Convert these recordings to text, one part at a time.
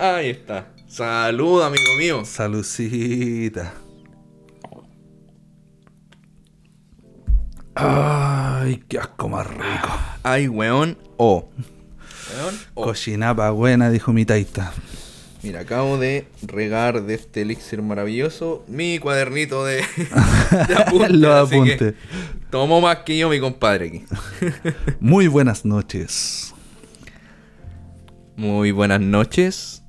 Ahí está. Salud, amigo mío. Salucita. Ay, qué asco más rico. Ay, weón. O. Weón. O. Cochinapa buena, dijo mi taita. Mira, acabo de regar de este elixir maravilloso mi cuadernito de, de apuntes. Los así que apuntes. Tomó más que yo mi compadre aquí. Muy buenas noches. Muy buenas noches.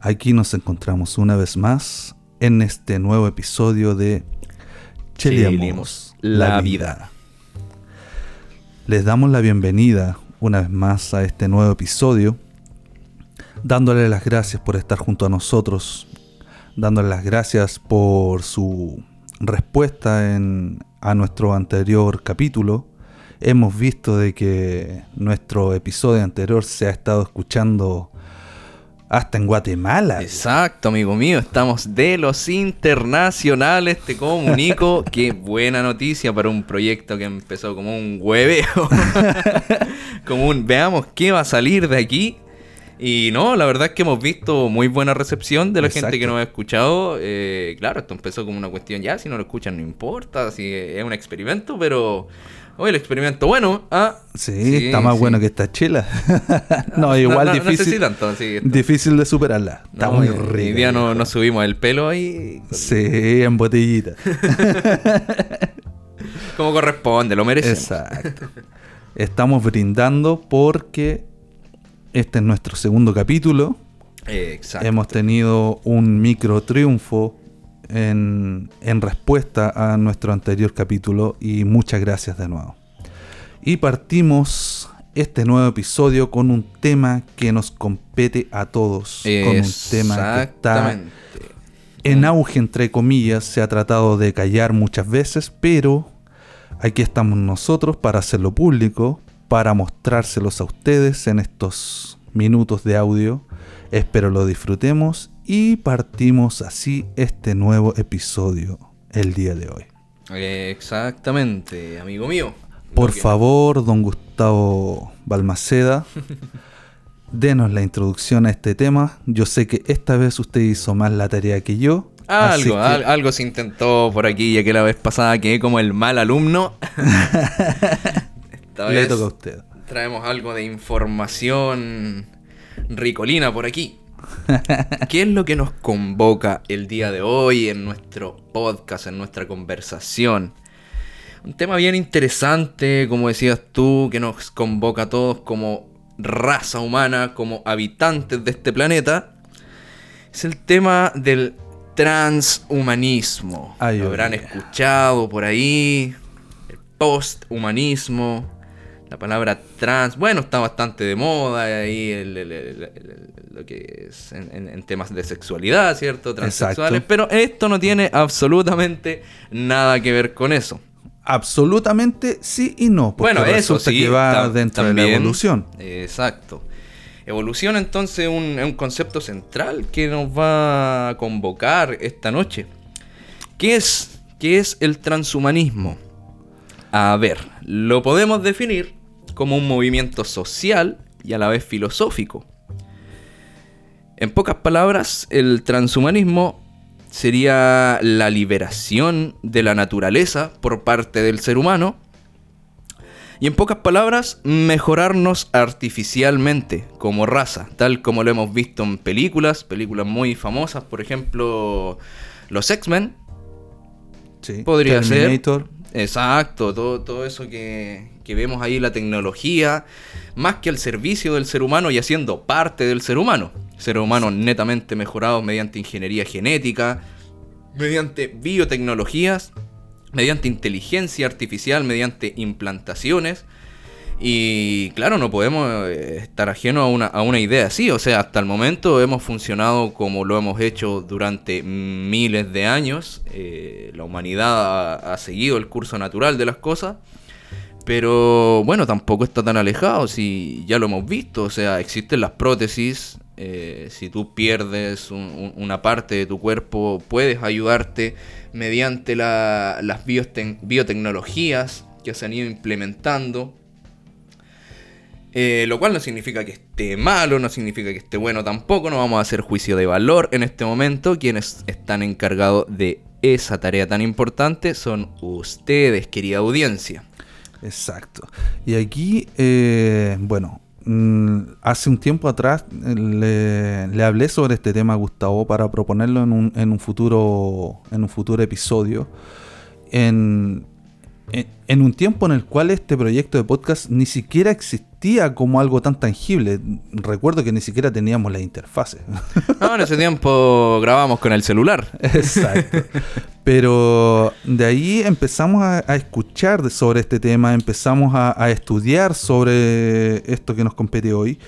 Aquí nos encontramos una vez más en este nuevo episodio de Cheliamos Cheliamos la vida. Les damos la bienvenida una vez más a este nuevo episodio, dándole las gracias por estar junto a nosotros, dándole las gracias por su respuesta en, a nuestro anterior capítulo. Hemos visto de que nuestro episodio anterior se ha estado escuchando hasta en Guatemala. Exacto, amigo mío. Estamos de los internacionales. Te comunico. Qué buena noticia para un proyecto que empezó como un hueveo. como un veamos qué va a salir de aquí. Y no, la verdad es que hemos visto muy buena recepción de la gente que nos ha escuchado. Eh, claro, esto empezó como una cuestión ya, si no lo escuchan no importa, si es un experimento, pero... Hoy el experimento bueno, ah, Sí, está más sí. bueno que esta chela. no, igual No, no, no sé difícil. si tanto, sí, esto- Difícil de superarla. Está No, muy rica. Hoy día no, nos subimos el pelo ahí. Sí, en botellita. Como corresponde, lo merecemos. Exacto. Estamos brindando porque este es nuestro segundo capítulo. Exacto. Hemos tenido un micro triunfo en, en respuesta a nuestro anterior capítulo y muchas gracias de nuevo. Y partimos este nuevo episodio con un tema que nos compete a todos. Con un tema que está en auge, entre comillas, se ha tratado de callar muchas veces, pero aquí estamos nosotros para hacerlo público, para mostrárselos a ustedes en estos minutos de audio. Espero lo disfrutemos y partimos así este nuevo episodio el día de hoy. Exactamente, amigo mío. Por que- favor, don Gustavo Balmaceda, denos la introducción a este tema. Yo sé que esta vez usted hizo más la tarea que yo. Algo, que- al- algo se intentó por aquí, ya que la vez pasada quedé como el mal alumno. Esta le vez toca a usted. traemos algo de información ricolina por aquí. ¿Qué es lo que nos convoca el día de hoy en nuestro podcast, en nuestra conversación? Un tema bien interesante, como decías tú, que nos convoca a todos como raza humana, como habitantes de este planeta. Es el tema del transhumanismo. Ay, Lo ay, habrán escuchado por ahí. El posthumanismo. La palabra trans, bueno, está bastante de moda ahí el- el- el- el- lo que es en, temas de sexualidad, ¿cierto? Transexuales. Exacto. Pero esto no tiene absolutamente nada que ver con eso. Absolutamente sí y no. porque Bueno, eso sí. que va dentro de la evolución. Exacto. Evolución entonces es un, un concepto central que nos va a convocar esta noche. ¿Qué es, qué es el transhumanismo? A ver, lo podemos definir como un movimiento social y a la vez filosófico. En pocas palabras, el transhumanismo sería la liberación de la naturaleza por parte del ser humano y en pocas palabras, mejorarnos artificialmente como raza, tal como lo hemos visto en películas, películas muy famosas, por ejemplo, los X-Men. Sí. Podría Terminator. ser. Exacto, todo, todo eso que, que vemos ahí, la tecnología, más que al servicio del ser humano y haciendo parte del ser humano. Ser humano netamente mejorado mediante ingeniería genética, mediante biotecnologías, mediante inteligencia artificial, mediante implantaciones. Y claro, no podemos eh, estar ajeno a una, a una idea así. O sea, hasta el momento hemos funcionado como lo hemos hecho durante miles de años. Eh, la humanidad ha, seguido el curso natural de las cosas. Pero bueno, tampoco está tan alejado, si ya lo hemos visto. O sea, existen las prótesis. eh, si tú pierdes un- un- una parte de tu cuerpo, puedes ayudarte mediante la- las biotec- biotecnologías que se han ido implementando. Eh, lo cual no significa que esté malo, no significa que esté bueno tampoco, no vamos a hacer juicio de valor en este momento. Quienes están encargados de esa tarea tan importante son ustedes, querida audiencia. Exacto. Y aquí, eh, bueno, mm, hace un tiempo atrás eh, le, hablé sobre este tema a Gustavo para proponerlo en un, en un futuro, en un futuro episodio. En, en, un tiempo en el cual este proyecto de podcast ni siquiera existía como algo tan tangible. Recuerdo que ni siquiera teníamos la interfase. No, en ese tiempo grabamos con el celular. Exacto. Pero de ahí empezamos a, escuchar sobre este tema, empezamos a, estudiar sobre esto que nos compete hoy.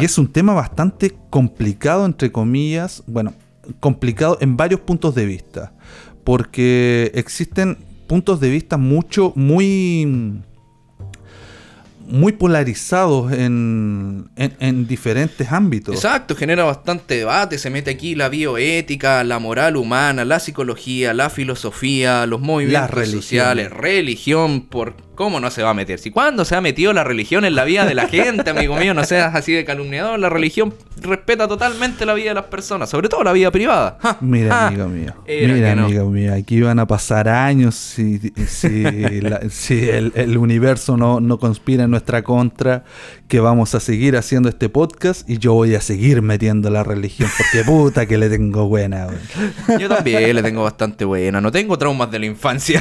Y es un tema bastante complicado, entre comillas. Bueno, complicado en varios puntos de vista. Porque existen puntos de vista mucho, muy muy polarizados en, en, diferentes ámbitos. Exacto, genera bastante debate, se mete aquí la bioética, la moral humana, la psicología, la filosofía, los movimientos sociales, religión, por ¿Cómo no se va a meter? Si cuándo se ha metido la religión en la vida de la gente, amigo mío, no seas así de calumniador. La religión respeta totalmente la vida de las personas, sobre todo la vida privada. Mira, amigo mío. Mira, amigo mío. Aquí van a pasar años si, si, el, universo no, no conspira en nuestra contra, que vamos a seguir haciendo este podcast y yo voy a seguir metiendo la religión, porque puta que le tengo buena. Yo también le tengo bastante buena. No tengo traumas de la infancia.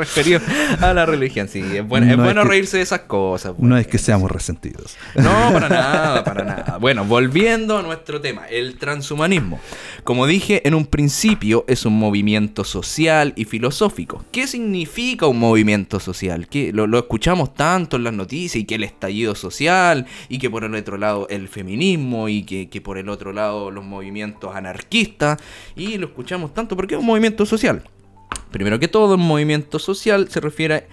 Referido a la religión, sí. Es bueno, es bueno reírse de esas cosas. No es que seamos resentidos. No, para nada, para nada. Bueno, volviendo a nuestro tema, el transhumanismo. Como dije en un principio, es un movimiento social y filosófico. ¿Qué significa un movimiento social? Que lo, escuchamos tanto en las noticias y que el estallido social y que por el otro lado el feminismo y que, que por el otro lado los movimientos anarquistas y lo escuchamos tanto porque es un movimiento social. Primero que todo, un movimiento social se refiere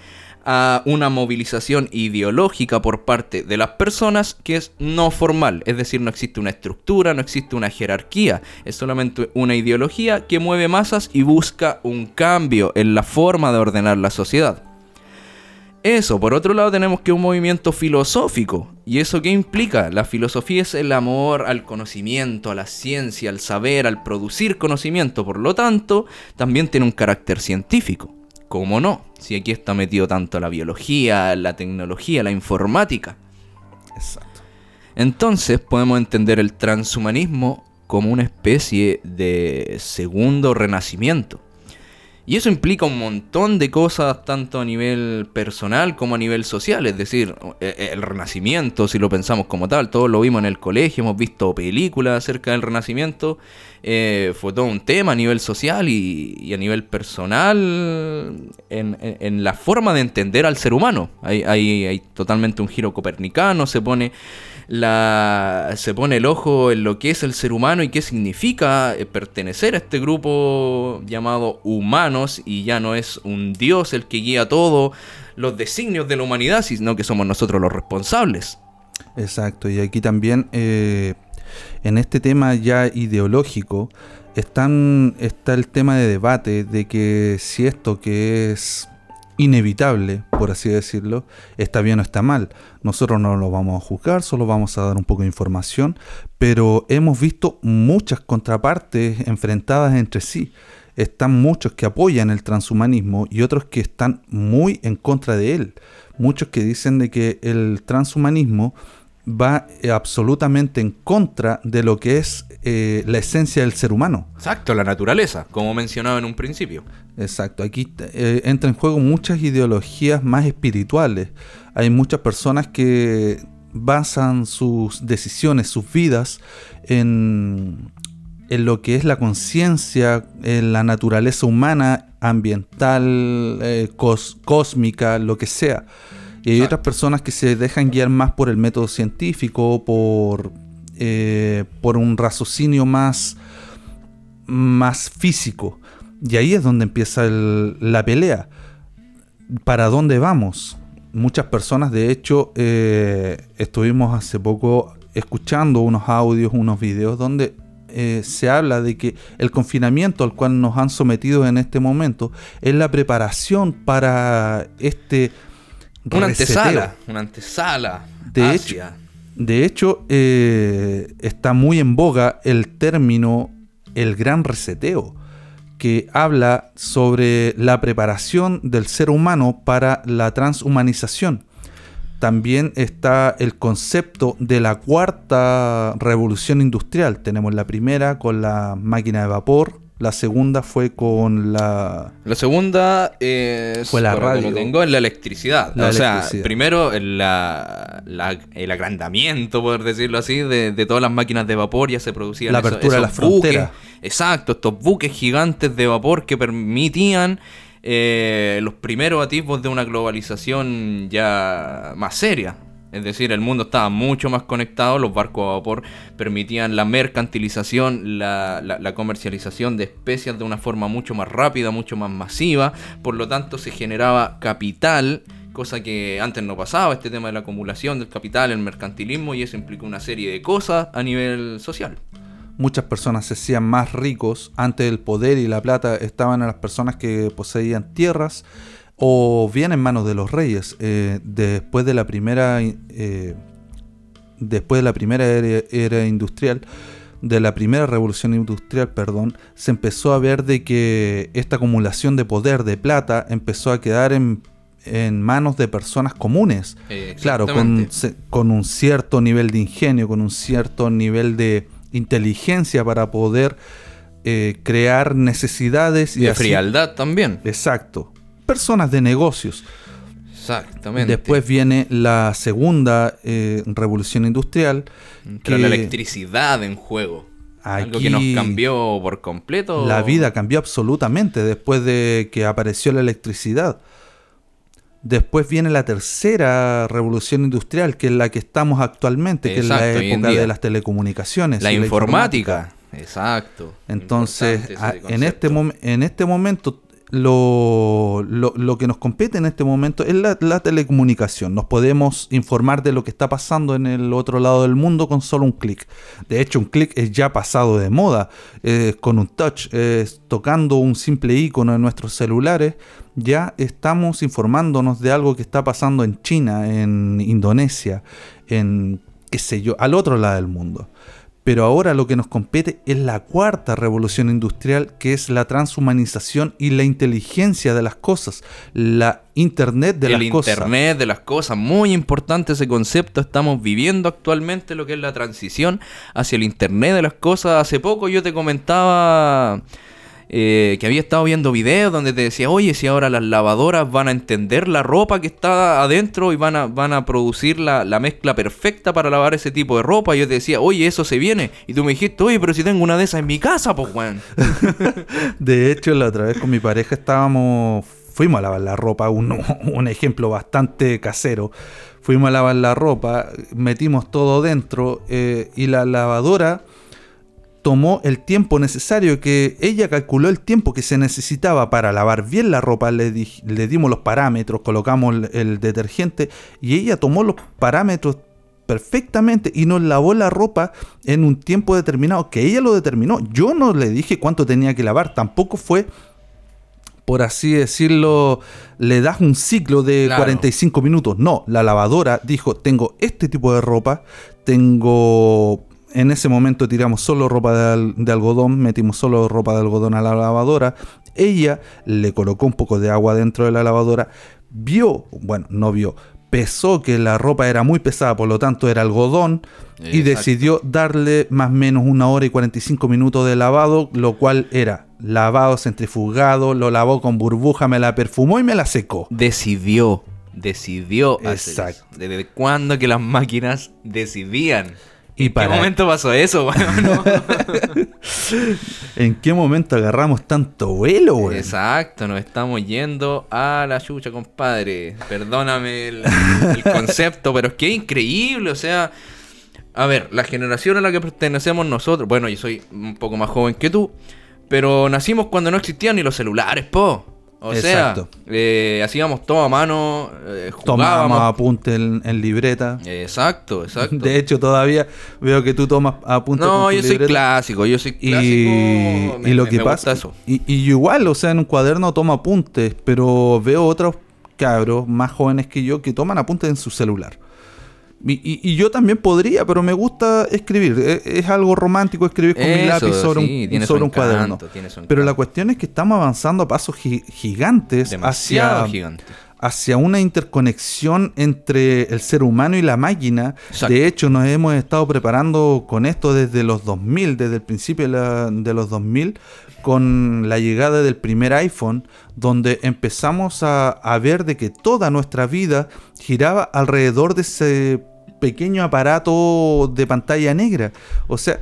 a una movilización ideológica por parte de las personas que es no formal, es decir, no existe una estructura, no existe una jerarquía, es solamente una ideología que mueve masas y busca un cambio en la forma de ordenar la sociedad. Eso, por otro lado tenemos que un movimiento filosófico. ¿Y eso qué implica? La filosofía es el amor al conocimiento, a la ciencia, al saber, al producir conocimiento. Por lo tanto, también tiene un carácter científico. ¿Cómo no? Si aquí está metido tanto la biología, la tecnología, la informática. Exacto. Entonces podemos entender el transhumanismo como una especie de segundo renacimiento y eso implica un montón de cosas, tanto a nivel personal como a nivel social. Es decir, e, e, el renacimiento, si lo pensamos como tal, todos lo vimos en el colegio, hemos visto películas acerca del renacimiento. Eh, fue todo un tema a nivel social y, a nivel personal en, la forma de entender al ser humano. Hay, hay totalmente un giro copernicano, se pone la, se pone el ojo en lo que es el ser humano y qué significa eh, pertenecer a este grupo llamado y ya no es un dios el que guía todo los designios de la humanidad, sino que somos nosotros los responsables. Exacto, y aquí también eh, en este tema ya ideológico están, está el tema de debate de que si esto que es inevitable, por así decirlo, está bien o está mal. Nosotros no lo vamos a juzgar, solo vamos a dar un poco de información, pero hemos visto muchas contrapartes enfrentadas entre sí. Están muchos que apoyan el transhumanismo y otros que están muy en contra de él. Muchos que dicen de que el transhumanismo va eh, absolutamente en contra de lo que es eh, la esencia del ser humano. Exacto, la naturaleza, como mencionaba en un principio. Exacto, aquí eh, entra en juego muchas ideologías más espirituales. Hay muchas personas que basan sus decisiones, sus vidas en, en lo que es la conciencia, en la naturaleza humana, ambiental, cósmica, lo que sea. Y hay otras personas que se dejan guiar más por el método científico, por, eh, por un raciocinio más, más físico. Y ahí es donde empieza la pelea. ¿Para dónde vamos? Muchas personas, de hecho, eh, estuvimos hace poco escuchando unos audios, unos videos donde eh, se habla de que el confinamiento al cual nos han sometido en este momento es la preparación para este Una reseteo. antesala, una antesala. De hacia- De hecho, eh, está muy en boga el término el gran reseteo, que habla sobre la preparación del ser humano para la transhumanización. También está el concepto de la cuarta revolución industrial. Tenemos la primera con la máquina de vapor, la segunda fue con la... La segunda es. Fue la radio. lo tengo, es la electricidad. La o sea, primero el, la- la- el agrandamiento, por decirlo así, de, de todas las máquinas de vapor. Ya se producían La esos- apertura de las fronteras. Exacto, estos buques gigantes de vapor que permitían eh, los primeros atisbos de una globalización ya más seria. Es decir, el mundo estaba mucho más conectado, los barcos a vapor permitían la mercantilización, la, la- la comercialización de especias de una forma mucho más rápida, mucho más masiva, por lo tanto se generaba capital, cosa que antes no pasaba, este tema de la acumulación del capital, el mercantilismo, y eso implica una serie de cosas a nivel social. Muchas personas se hacían más ricos. Antes el poder y la plata estaban en las personas que poseían tierras o bien en manos de los reyes. Eh, después de la primera, eh, después de la primera era, era industrial, de la primera revolución industrial, perdón, se empezó a ver de que esta acumulación de poder de plata empezó a quedar en, en manos de personas comunes. Eh, Claro, con un cierto nivel de ingenio, con un cierto nivel de inteligencia para poder eh, crear necesidades Y de así- frialdad también. Exacto. Personas de negocios. Exactamente. Después viene la segunda eh, revolución industrial. Entra que la electricidad en juego. Algo que nos cambió por completo. La vida cambió absolutamente después de que apareció la electricidad. Después viene la tercera revolución industrial, que es la que estamos actualmente, que es la época de las telecomunicaciones. La y informática. Exacto. Entonces, a- en, este en este momento, lo, lo- que nos compete en este momento es la, la telecomunicación. Nos podemos informar de lo que está pasando en el otro lado del mundo con solo un clic. De hecho, un clic es ya pasado de moda. Eh, con un touch, eh, tocando un simple icono en nuestros celulares, ya estamos informándonos de algo que está pasando en China, en Indonesia, en qué sé yo, al otro lado del mundo. Pero ahora lo que nos compete es la cuarta revolución industrial, que es la transhumanización y la inteligencia de las cosas, la Internet de el las cosas. Internet de las cosas, muy importante ese concepto. Estamos viviendo actualmente lo que es la transición hacia el Internet de las cosas. Hace poco yo te comentaba eh, que había estado viendo videos donde te decía, oye, si ahora las lavadoras van a entender la ropa que está adentro y van a, van a producir la, la mezcla perfecta para lavar ese tipo de ropa. Yo te decía, oye, eso se viene. Y tú me dijiste, oye, pero si tengo una de esas en mi casa, pues, weón. De hecho, la otra vez con mi pareja estábamos, fuimos a lavar la ropa, un, un ejemplo bastante casero. Fuimos a lavar la ropa, metimos todo dentro eh, y la lavadora tomó el tiempo necesario que ella calculó el tiempo que se necesitaba para lavar bien la ropa, le, di- le dimos los parámetros, colocamos el, el detergente y ella tomó los parámetros perfectamente y nos lavó la ropa en un tiempo determinado que ella lo determinó. Yo no le dije cuánto tenía que lavar, tampoco fue por así decirlo, le das un ciclo de Claro. 45 minutos. No, la lavadora dijo, tengo este tipo de ropa, tengo... En ese momento tiramos solo ropa de, al- de algodón, metimos solo ropa de algodón a la lavadora. Ella le colocó un poco de agua dentro de la lavadora, vio, bueno, no vio, pesó que la ropa era muy pesada, por lo tanto era algodón, y decidió darle más o menos una hora y 45 minutos de lavado, lo cual era lavado, centrifugado, lo lavó con burbuja, me la perfumó y me la secó. decidió, decidió hacer Exacto. eso. ¿Desde cuándo que las máquinas decidían? Y ¿En qué momento pasó eso? Bueno, ¿En qué momento agarramos tanto vuelo, güey? Exacto, nos estamos yendo a la chucha, compadre. Perdóname el, el concepto, pero es que es increíble, o sea... A ver, la generación a la que pertenecemos nosotros, bueno, yo soy un poco más joven que tú, pero nacimos cuando no existían ni los celulares, po. O Exacto. sea, eh, hacíamos todo a mano, eh, Tomábamos jugábamos. apunte en, en libreta. Exacto, exacto. De hecho, todavía veo que tú tomas apuntes no, yo soy clásico, yo soy Y, clásico. y lo me- que me pasa, eso. y, y igual, o sea, en un cuaderno tomo apuntes, pero veo otros cabros más jóvenes que yo que toman apuntes en su celular. Y, yo también podría, pero me gusta escribir. E, es, algo romántico escribir con mi lápiz sobre un, sobre un cuaderno. Pero la cuestión es que estamos avanzando a pasos gigantes hacia, hacia una interconexión entre el ser humano y la máquina. De hecho, nos hemos estado preparando con esto desde los 2000, desde el principio de, de los 2000, con la llegada del primer iPhone, donde empezamos a, ver de que toda nuestra vida giraba alrededor de ese pequeño aparato de pantalla negra. O sea,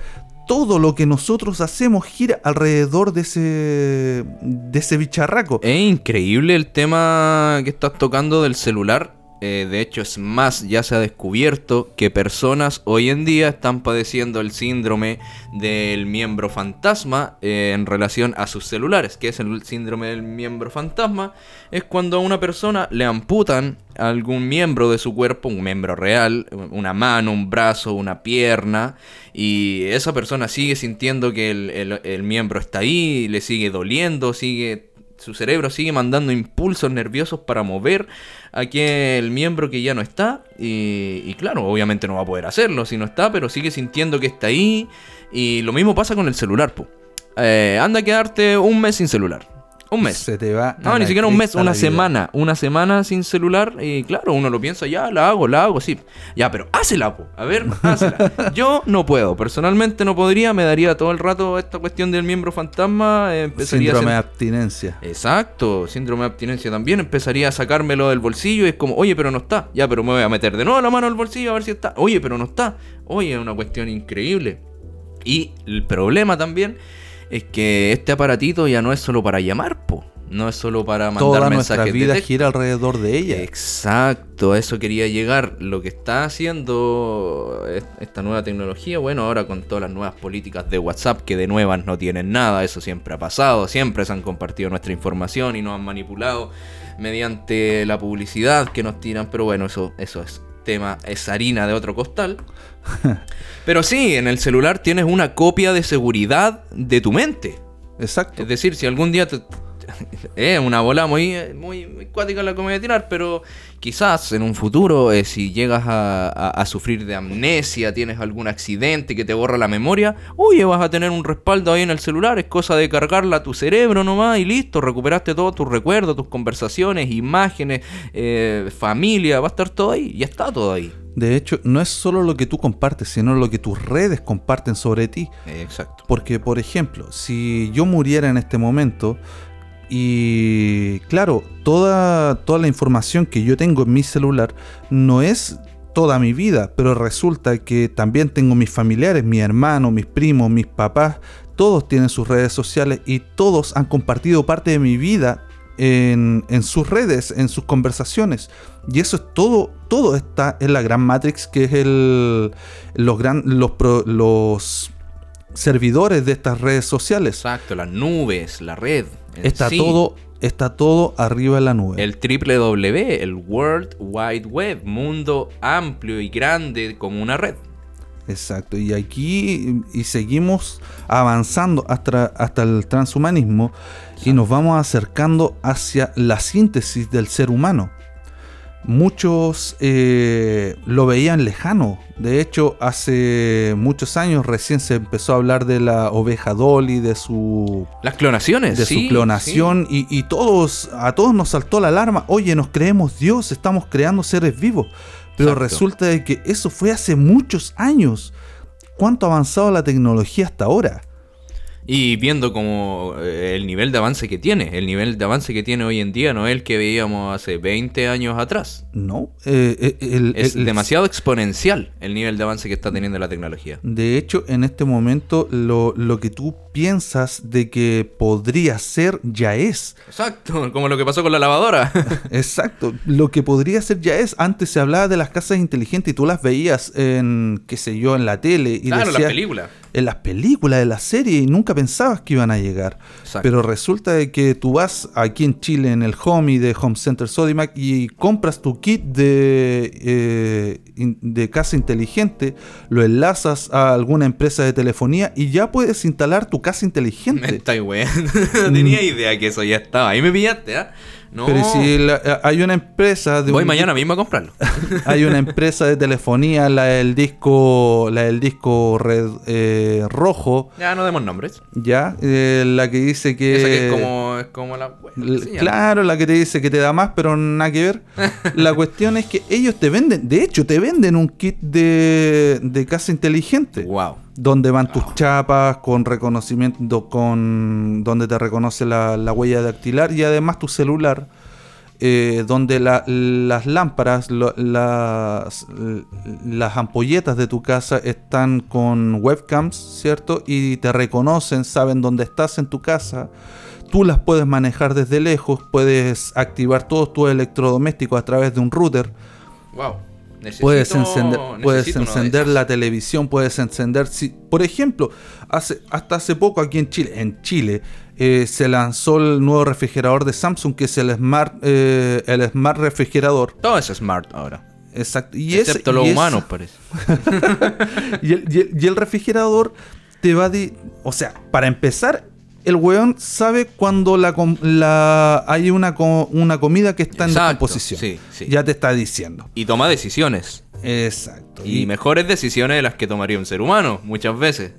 todo lo que nosotros hacemos gira alrededor de ese, de ese bicharraco. Es increíble el tema que estás tocando del celular eh, de hecho, es más, ya se ha descubierto que personas hoy en día están padeciendo el síndrome del miembro fantasma eh, en relación a sus celulares. ¿Qué es el síndrome del miembro fantasma? Es cuando a una persona le amputan algún miembro de su cuerpo, un miembro real, una mano, un brazo, una pierna, y esa persona sigue sintiendo que el miembro está ahí, le sigue doliendo, sigue su cerebro sigue mandando impulsos nerviosos para mover aquel miembro que ya no está. Y, claro, obviamente no va a poder hacerlo si no está, pero sigue sintiendo que está ahí. Y lo mismo pasa con el celular, eh, anda a quedarte un mes sin celular. Un mes. Se te va. No, ni siquiera un mes, una semana. Una semana sin celular. Y claro, uno lo piensa, ya, la hago, la hago, sí. Ya, pero hácela, po. A ver, hácela. Yo no puedo. Personalmente no podría. Me daría todo el rato esta cuestión del miembro fantasma. síndrome de abstinencia. Exacto. Síndrome de abstinencia también. Empezaría a sacármelo del bolsillo. Y es como, oye, pero no está. Ya, pero me voy a meter de nuevo la mano al bolsillo a ver si está. Oye, pero no está. Oye, es una cuestión increíble. Y el problema también es que este aparatito ya no es solo para llamar, po. No es solo para mandar Toda mensajes. Nuestra vida gira alrededor de ella. Exacto, a eso quería llegar. Lo que está haciendo esta nueva tecnología, bueno, ahora con todas las nuevas políticas de WhatsApp, que de nuevas no tienen nada, eso siempre ha pasado, siempre se han compartido nuestra información y nos han manipulado mediante la publicidad que nos tiran, pero bueno, eso, eso es tema, es harina de otro costal. Pero sí, en el celular tienes una copia de seguridad de tu mente. Exacto. Es decir, si algún día te, es una bola muy, muy, muy cuática la que me voy a tirar, pero quizás en un futuro, eh, si llegas a, sufrir de amnesia, tienes algún accidente que te borra la memoria, oye, vas a tener un respaldo ahí en el celular, es cosa de cargarla a tu cerebro nomás y listo, recuperaste todos tus recuerdos, tus conversaciones, imágenes, eh, familia, va a estar todo ahí, ya está todo ahí. De hecho, no es solo lo que tú compartes, sino lo que tus redes comparten sobre ti. Exacto. Porque, por ejemplo, si yo muriera en este momento, y claro, toda, toda la información que yo tengo en mi celular no es toda mi vida, pero resulta que también tengo mis familiares, mis hermanos, mis primos, mis papás, todos tienen sus redes sociales y todos han compartido parte de mi vida en, sus redes, en sus conversaciones. Y eso es todo, todo está en la gran Matrix, que es el, los, gran, los, los servidores de estas redes sociales. Exacto, las nubes, la red. Está todo está todo arriba de la nube. El triple W, el World Wide Web, mundo amplio y grande como una red. Exacto, y aquí y seguimos avanzando hasta, hasta el transhumanismo y nos vamos acercando hacia la síntesis del ser humano muchos eh, lo veían lejano. De hecho, hace muchos años recién se empezó a hablar de la oveja Dolly, de su... Las clonaciones. De su clonación y, todos, a todos nos saltó la alarma. Oye, nos creemos Dios, estamos creando seres vivos. Pero resulta de que eso fue hace muchos años. ¿Cuánto ha avanzado la tecnología hasta ahora? Y viendo como eh, el nivel de avance que tiene, el nivel de avance que tiene hoy en día no es el que veíamos hace 20 años atrás. No, eh, eh, es demasiado exponencial el nivel de avance que está teniendo la tecnología. De hecho, en este momento lo, lo que tú piensas de que podría ser ya es. Exacto, como lo que pasó con la lavadora. Exacto, lo que podría ser ya es. Antes se hablaba de las casas inteligentes y tú las veías en, qué sé yo, en la tele. Y claro, en las películas. En las películas, de la serie, y nunca pensabas que iban a llegar. Pero resulta de que tú vas aquí en Chile, en el Home de Home Center Sodimac, y compras tu kit de, eh, de casa inteligente, lo enlazas a alguna empresa de telefonía y ya puedes instalar tu casa inteligente. Me está no tenía idea que eso ya estaba. Ahí me pillaste, ¿ah? No. Pero si la- eh, hay una empresa de Voy un mañana mismo a comprarlo. hay una empresa de telefonía, la del disco, la del disco red, eh, rojo, ya no demos nombres. ya, Eh, la que dice que, Esa que es como, es como la. bueno, sí. Claro, la que te dice que te da más, pero nada que ver. La cuestión es que ellos te venden, de hecho, te venden un kit de, de casa inteligente. Wow. Donde van tus chapas con reconocimiento, con donde te reconoce la, la huella dactilar y además tu celular, eh, donde la- las lámparas, lo- las, las ampolletas de tu casa están con webcams, ¿cierto? Y te reconocen, saben dónde estás en tu casa. Tú las puedes manejar desde lejos, puedes activar todos tus electrodomésticos a través de un router. Wow. Necesito- Puedes encender, puedes encender la televisión, puedes encender. Si, por ejemplo, hace, hasta hace poco aquí en Chile, en Chile eh, se lanzó el nuevo refrigerador de Samsung, que es el Smart, eh, el Smart Refrigerador. Todo es smart ahora. Exacto. Y Excepto y ese- humanos, parece. y, el, y el- y el refrigerador te va de. O sea, para empezar, el weón sabe cuando la, la hay una, una comida que está en descomposición. sí, sí. Ya te está diciendo. Y toma decisiones. Exacto. Y mejores decisiones de las que tomaría un ser humano, muchas veces.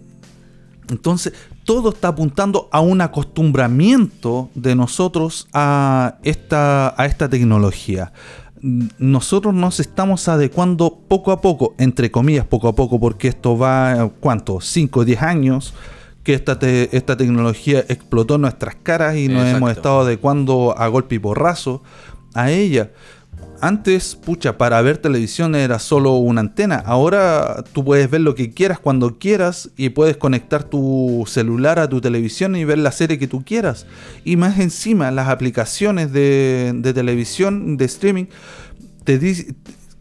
Entonces, todo está apuntando a un acostumbramiento de nosotros a esta, a esta tecnología. Nosotros nos estamos adecuando poco a poco, entre comillas poco a poco, porque esto va, ¿cuánto? 5 o 10 años que esta, te- esta tecnología explotó en nuestras caras y nos Exacto. hemos estado adecuando a golpe y porrazo a ella. Antes, pucha, para ver televisión era solo una antena. Ahora tú puedes ver lo que quieras cuando quieras y puedes conectar tu celular a tu televisión y ver la serie que tú quieras. Y más encima, las aplicaciones de, de televisión, de streaming, te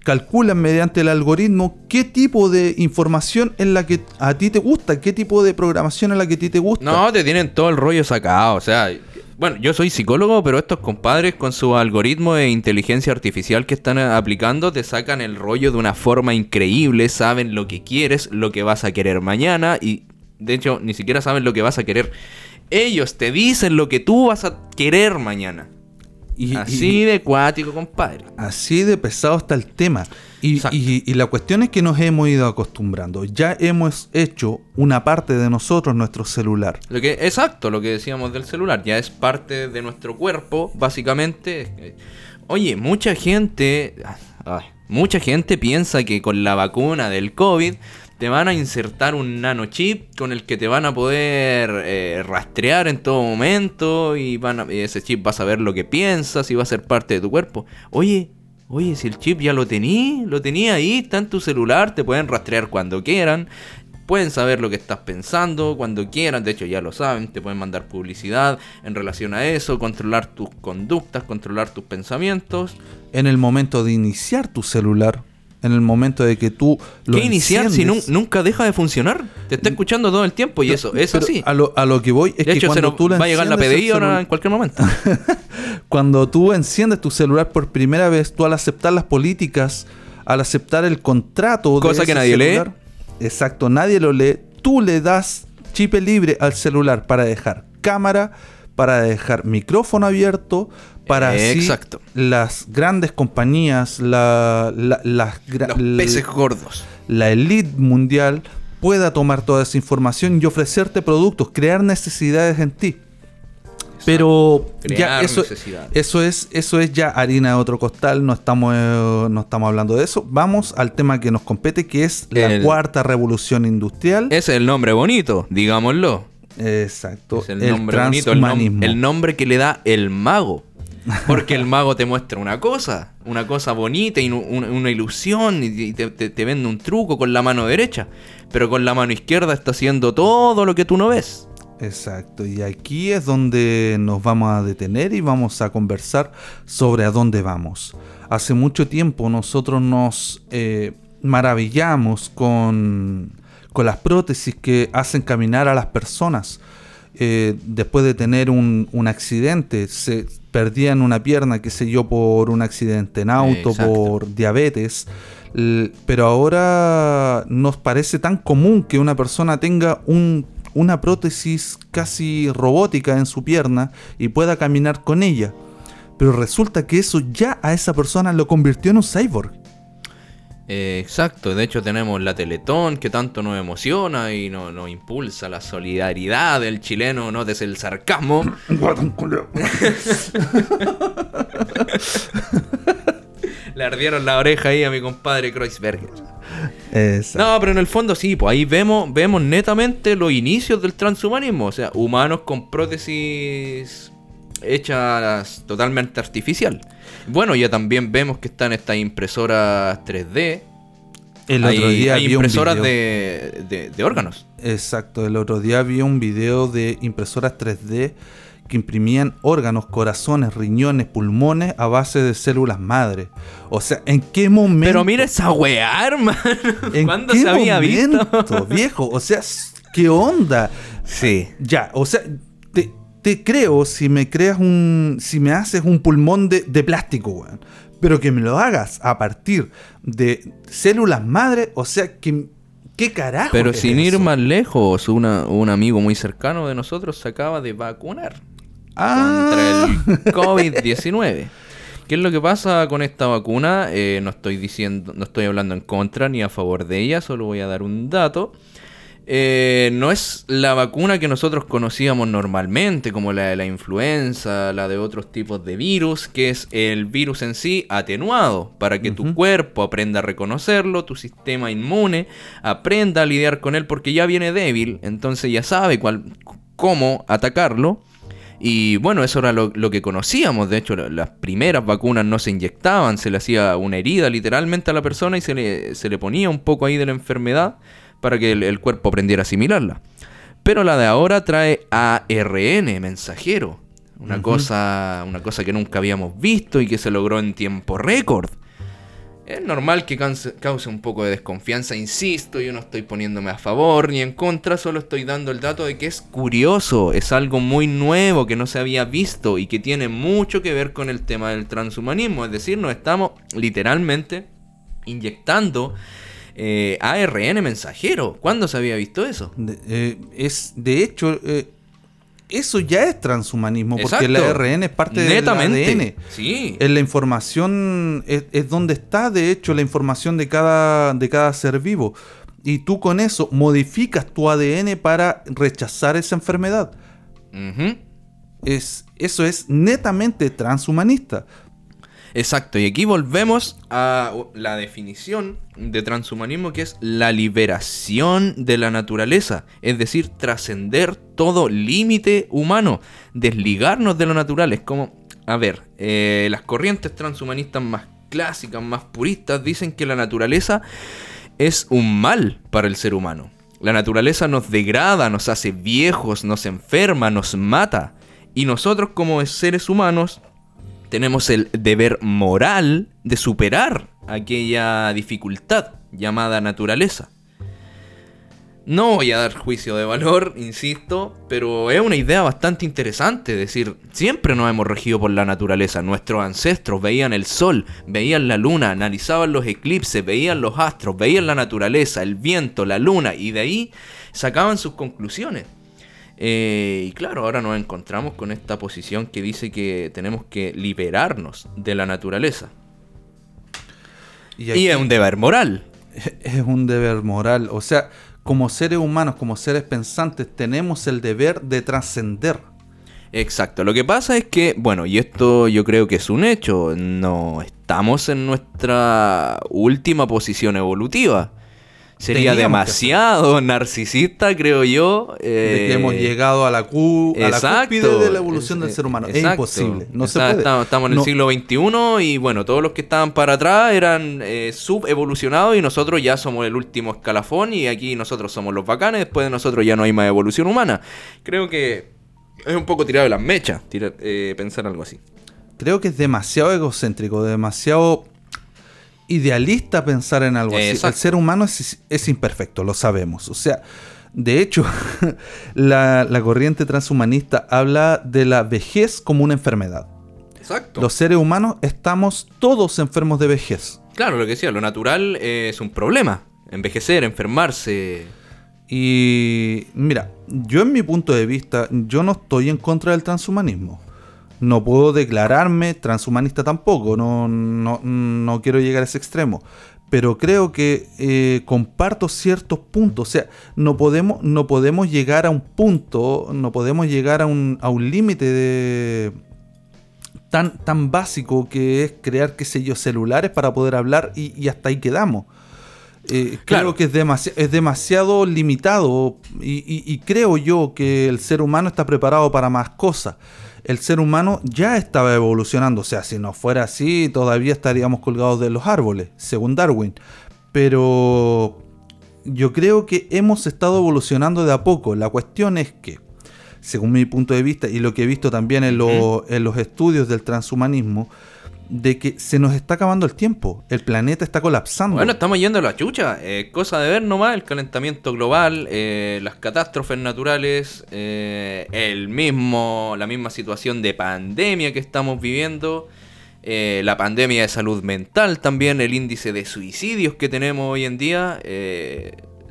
calculan mediante el algoritmo qué tipo de información es la que a ti te gusta, qué tipo de programación es la que a ti te gusta. No, te tienen todo el rollo sacado. O sea, bueno, yo soy psicólogo, pero estos compadres con su algoritmo de inteligencia artificial que están eh, aplicando te sacan el rollo de una forma increíble. Saben lo que quieres, lo que vas a querer mañana y de hecho ni siquiera saben lo que vas a querer. Ellos te dicen lo que tú vas a querer mañana. Y- y- Así de cuático, compadre. Así de pesado está el tema. Y, y- y la cuestión es que nos hemos ido acostumbrando. Ya hemos hecho una parte de nosotros nuestro celular. Lo que, exacto, lo que decíamos del celular, ya es parte de nuestro cuerpo, básicamente. Oye, mucha gente, ay, mucha gente piensa que con la vacuna del COVID te van a insertar un nanochip con el que te van a poder eh, rastrear en todo momento y, van a- ese chip va a saber lo que piensas y va a ser parte de tu cuerpo. Oye, oye, si el chip ya lo tení, lo tenía ahí, está en tu celular, te pueden rastrear cuando quieran. Pueden saber lo que estás pensando cuando quieran, de hecho ya lo saben, te pueden mandar publicidad en relación a eso, controlar tus conductas, controlar tus pensamientos. En el momento de iniciar tu celular, en el momento de que tú lo ¿Qué iniciar si nu- nunca deja de funcionar? Te está escuchando todo el tiempo y eso es Pero así. A lo, a lo que voy es De que hecho, cuando tú lo va a llegar la PDI ahora en cualquier momento. Cuando tú enciendes tu celular por primera vez, tú al aceptar las políticas, al aceptar el contrato, de Cosa que nadie lee. exacto, nadie lo lee, tú le das chip libre al celular para dejar cámara, para dejar micrófono abierto, para así Exacto. las grandes compañías, la, la- las Los peces gordos. la elite mundial pueda tomar toda esa información y ofrecerte productos, crear necesidades en ti. Pero ya eso, es eso es ya harina de otro costal, no estamos eh, no estamos hablando de eso. Vamos al tema que nos compete que es la El- cuarta revolución industrial. Ese es el nombre bonito, digámoslo. Exacto, Es el, el, nombre bonito, el, nom- transhumanismo. el nombre que le da el mago. Porque el mago te muestra una cosa, una cosa bonita y una, ilusión y te vende un truco con la mano derecha. Pero con la mano izquierda está haciendo todo lo que tú no ves. Exacto, y aquí es donde nos vamos a detener y vamos a conversar sobre a dónde vamos. Hace mucho tiempo nosotros nos eh, maravillamos con, con las prótesis que hacen caminar a las personas. Eh, después de tener un, un accidente, se perdían una pierna, qué sé yo, por un accidente en auto, Exacto. por diabetes. Pero ahora nos parece tan común que una persona tenga un- una prótesis casi robótica en su pierna y pueda caminar con ella. Pero resulta que eso ya a esa persona lo convirtió en un cyborg. Eh, exacto, de hecho tenemos la Teletón que tanto nos emociona y nos, nos impulsa la solidaridad del chileno, no desde el sarcasmo. Le ardieron la oreja ahí a mi compadre Kreuzberger. Exacto. No, pero en el fondo sí, pues ahí vemos, vemos netamente los inicios del transhumanismo. O sea, humanos con prótesis hechas totalmente artificial. Bueno, ya también vemos que están estas impresoras 3D. El hay, otro día hay vi un impresoras video- de, de- de órganos. Exacto, el otro día vi un video de impresoras 3D que imprimían órganos, corazones, riñones, pulmones a base de células madre. O sea, ¿en qué momento? Pero mira esa weá, hermano. ¿en ¿Cuándo qué se había momento, visto? viejo? O sea, ¿qué onda? Sí. Ya, o sea, te, creo si me creas un. Si me haces un pulmón de, de plástico, weón. Pero que me lo hagas a partir de células madre, o sea, que. ¿Qué carajo? Pero es sin ir eso? más lejos, una- un amigo muy cercano de nosotros se acaba de vacunar Ah, contra el COVID-19. ¿Qué es lo que pasa con esta vacuna? Eh, no estoy diciendo, no estoy hablando en contra ni a favor de ella, solo voy a dar un dato. Eh, no es la vacuna que nosotros conocíamos normalmente, como la de la influenza, la de otros tipos de virus, que es el virus en sí atenuado, para que tu cuerpo aprenda a reconocerlo, tu sistema inmune aprenda a lidiar con él porque ya viene débil, entonces ya sabe cuál, cómo atacarlo. Y bueno, eso era lo, lo que conocíamos. De hecho, la- las primeras vacunas no se inyectaban, se le hacía una herida literalmente a la persona y se le, se le ponía un poco ahí de la enfermedad para que el, el cuerpo aprendiera a asimilarla. Pero la de ahora trae ARN, mensajero. Una, cosa, una cosa que nunca habíamos visto y que se logró en tiempo récord. Es normal que cause un poco de desconfianza, insisto, yo no estoy poniéndome a favor ni en contra, solo estoy dando el dato de que es curioso, es algo muy nuevo que no se había visto y que tiene mucho que ver con el tema del transhumanismo, es decir, nos estamos literalmente inyectando eh, ARN mensajero. ¿Cuándo se había visto eso? de, eh, es, de hecho, eh, eso ya es transhumanismo, porque el ARN es parte Netamente. del ADN. Sí. En la información es, es donde está, de hecho, la información de cada, de cada ser vivo. Y tú con eso modificas tu ADN para rechazar esa enfermedad. Es, eso es netamente transhumanista. Exacto, y aquí volvemos a la definición de transhumanismo que es la liberación de la naturaleza, es decir, trascender todo límite humano, desligarnos de lo natural. Es como, a ver, eh, las corrientes transhumanistas más clásicas, más puristas, dicen que la naturaleza es un mal para el ser humano. La naturaleza nos degrada, nos hace viejos, nos enferma, nos mata. Y nosotros como seres humanos tenemos el deber moral de superar aquella dificultad llamada naturaleza. No voy a dar juicio de valor, insisto, pero es una idea bastante interesante. Es decir, siempre nos hemos regido por la naturaleza. Nuestros ancestros veían el sol, veían la luna, analizaban los eclipses, veían los astros, veían la naturaleza, el viento, la luna, y de ahí sacaban sus conclusiones. Eh, y claro, ahora nos encontramos con esta posición que dice que tenemos que liberarnos de la naturaleza. Y, Y, es un deber moral. es un deber moral. O sea, como seres humanos, como seres pensantes, tenemos el deber de trascender. Exacto. Lo que pasa es que, bueno, y esto yo creo que es un hecho, no estamos en nuestra última posición evolutiva. Sería Teníamos demasiado narcisista, creo yo. de que eh, hemos llegado a la, cu a la Exacto. cúspide de la evolución Es- del ser humano. Es imposible. No se puede. Estamos, estamos en el siglo XXI y bueno, todos los que estaban para atrás eran eh, subevolucionados y nosotros ya somos el último escalafón y aquí nosotros somos los bacanes, después de nosotros ya no hay más evolución humana. Creo que es un poco tirado de las mechas tirar- eh, pensar algo así. Creo que es demasiado egocéntrico, demasiado idealista pensar en algo así. El ser humano es, es imperfecto, lo sabemos. O sea, de hecho, la, la corriente transhumanista habla de la vejez como una enfermedad. Exacto. Los seres humanos estamos todos enfermos de vejez. Claro, lo que decía, lo natural es un problema. Envejecer, enfermarse. Y mira, yo en mi punto de vista, yo no estoy en contra del transhumanismo. No puedo declararme transhumanista tampoco, no, no, no quiero llegar a ese extremo. Pero creo que eh, comparto ciertos puntos. O sea, no podemos, no podemos llegar a un punto, no podemos llegar a un, a un límite de, tan, tan básico que es crear, qué sé yo, celulares para poder hablar y, hasta ahí quedamos. Eh, claro. Creo que es, es demasiado limitado y, creo yo que el ser humano está preparado para más cosas. El ser humano ya estaba evolucionando, o sea, si no fuera así, todavía estaríamos colgados de los árboles, según Darwin. Pero yo creo que hemos estado evolucionando de a poco. La cuestión es que según mi punto de vista y lo que he visto también en, los estudios del transhumanismo, de que se nos está acabando el tiempo. El planeta está colapsando. Bueno, estamos yendo a la chucha. Eh, cosa de ver nomás el calentamiento global, eh, las catástrofes naturales, eh, el mismo, la misma situación de pandemia que estamos viviendo. la pandemia de salud mental también, el índice de suicidios que tenemos hoy en día.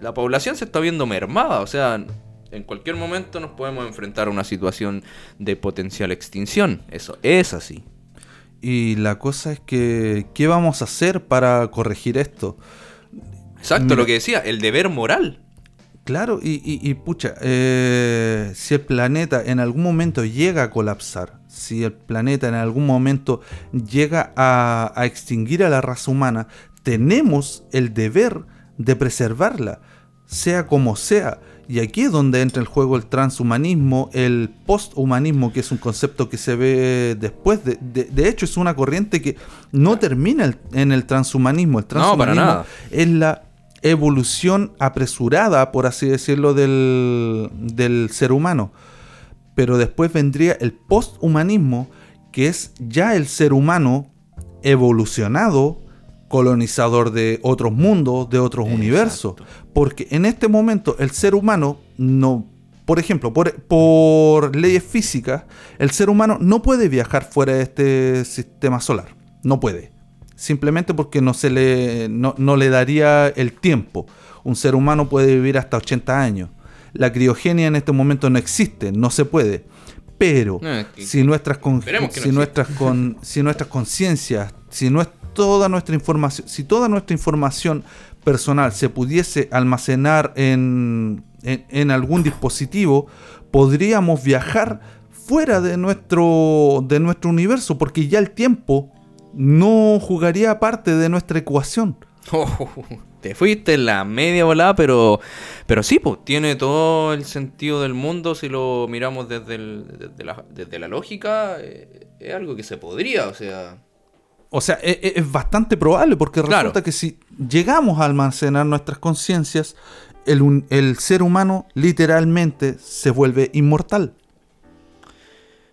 la población se está viendo mermada. O sea, en cualquier momento nos podemos enfrentar a una situación de potencial extinción. Eso es así. Y la cosa es que, ¿qué vamos a hacer para corregir esto? Exacto, lo que decía, el deber moral. Claro, y, pucha, eh, si el planeta en algún momento llega a colapsar, si el planeta en algún momento llega a, a extinguir a la raza humana, tenemos el deber de preservarla, sea como sea. Y aquí es donde entra el juego el transhumanismo, el posthumanismo, que es un concepto que se ve después. De, de, hecho, es una corriente que no termina en el transhumanismo. El transhumanismo es la evolución apresurada, por así decirlo, del, del ser humano. Pero después vendría el posthumanismo, que es ya el ser humano evolucionado colonizador de otros mundos, de otros universos. Porque en este momento el ser humano no, por ejemplo, por, leyes físicas, el ser humano no puede viajar fuera de este sistema solar. No puede. Simplemente porque no, se le, no, le daría el tiempo. Un ser humano puede vivir hasta 80 años. La criogenia en este momento no existe, no se puede. Pero si nuestras, si, nuestras con, si nuestras conciencias, si nuestras toda nuestra información, si toda nuestra información personal se pudiese almacenar en, en, algún dispositivo, podríamos viajar fuera de nuestro, de nuestro universo, porque ya el tiempo no jugaría parte de nuestra ecuación. te fuiste en la media volada, pero, pero sí, pues tiene todo el sentido del mundo si lo miramos desde, la, desde la, lógica. Eh, es algo que se podría, o sea. O sea, e, e, es, bastante probable porque resulta que si llegamos a almacenar nuestras conciencias, el, ser humano literalmente se vuelve inmortal.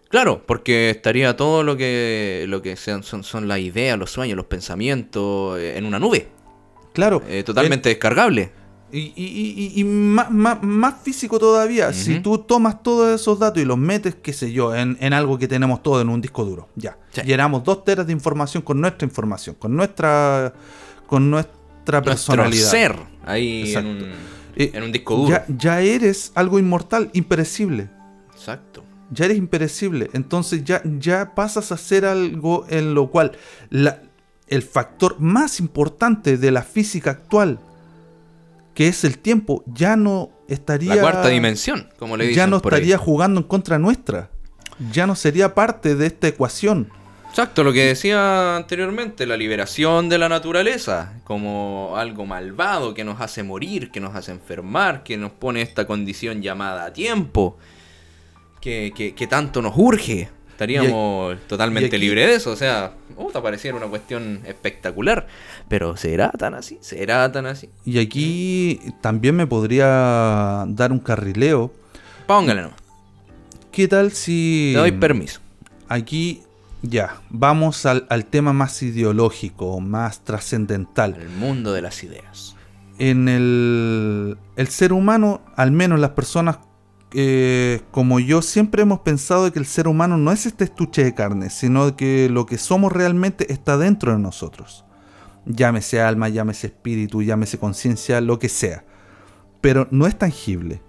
Claro, porque estaría todo lo que, lo que sean, son, son las ideas, los sueños, los pensamientos eh, en una nube. Claro. Eh, totalmente descargable. Y, más, físico todavía, si tú tomas todos esos datos y los metes, qué sé yo, en, algo que tenemos todo en un disco duro, ya. Llenamos dos teras de información con nuestra información, con nuestra, con nuestra personalidad. ser ahí en un, eh, en un, disco duro. Ya, ya, eres algo inmortal, imperecible. Exacto. Ya eres imperecible. Entonces ya, ya pasas a ser algo en lo cual la, el factor más importante de la física actual que es el tiempo, ya no estaría... La cuarta dimensión, como le dicen Ya no estaría jugando en contra nuestra. Ya no sería parte de esta ecuación. Exacto, lo que decía anteriormente, la liberación de la naturaleza como algo malvado que nos hace morir, que nos hace enfermar, que nos pone esta condición llamada tiempo, que, que tanto nos urge estaríamos totalmente libres de eso. O sea, uh, te pareciera una cuestión espectacular. Pero ¿será tan así? ¿Será tan así? Y aquí también me podría dar un carrileo. Póngale no. ¿Qué tal si... Te doy permiso. Aquí ya, vamos al, al tema más ideológico, más trascendental. El mundo de las ideas. En el, el ser humano, al menos las personas eh, como yo siempre hemos pensado que el ser humano no es este estuche de carne, sino que lo que somos realmente está dentro de nosotros. Llámese alma, llámese espíritu, llámese conciencia, lo que sea. Pero no es tangible.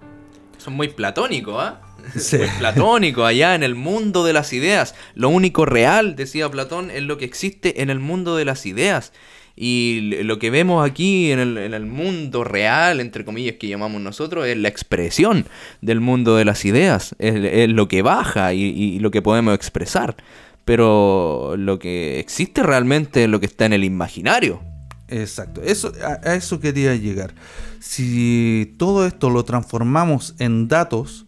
Son muy platónicos, ¿ah? Sí. Pues platónico, allá en el mundo de las ideas. Lo único real, decía Platón, es lo que existe en el mundo de las ideas. Y lo que vemos aquí en el, mundo real, entre comillas, que llamamos nosotros, es la expresión del mundo de las ideas. Es, lo que baja y, lo que podemos expresar. Pero lo que existe realmente es lo que está en el imaginario. Exacto, eso, a, eso quería llegar. Si todo esto lo transformamos en datos,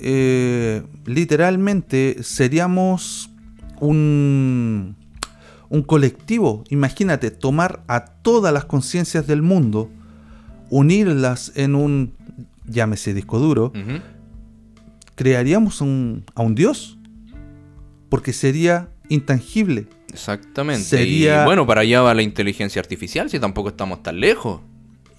eh, literalmente seríamos un un colectivo. Imagínate, tomar a todas las conciencias del mundo, unirlas en un, llámese disco duro, crearíamos un, a un Dios. Porque sería intangible. Exactamente. Sería... bueno, para allá va la inteligencia artificial, si tampoco estamos tan lejos.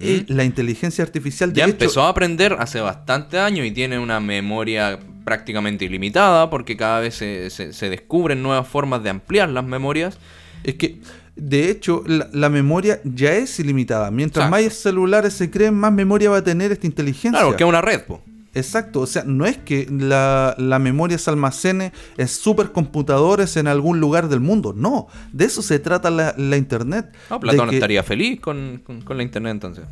Eh, la inteligencia artificial ya empezó a aprender hace bastante años y tiene una memoria prácticamente ilimitada porque cada vez se, se descubren nuevas formas de ampliar las memorias es que, de hecho, la, memoria ya es ilimitada. Mientras más celulares se creen, más memoria va a tener esta inteligencia. Claro, que es una red, pues. Exacto, o sea, no es que la, memoria se almacene en supercomputadores en algún lugar del mundo, no, de eso se trata la, Internet. No, Platón estaría feliz con, la Internet entonces.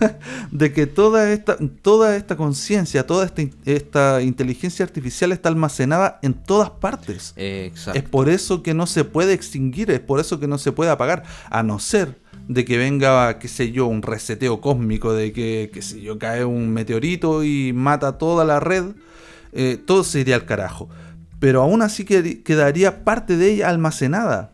de que toda esta, toda esta conciencia, toda esta, esta inteligencia artificial está almacenada en todas partes. Exacto. Es por eso que no se puede extinguir, es por eso que no se puede apagar, a no ser de que venga, qué sé yo, un reseteo cósmico, de que, qué sé yo, cae un meteorito y mata toda la red, eh, todo se iría al carajo. Pero aún así quedaría parte de ella almacenada.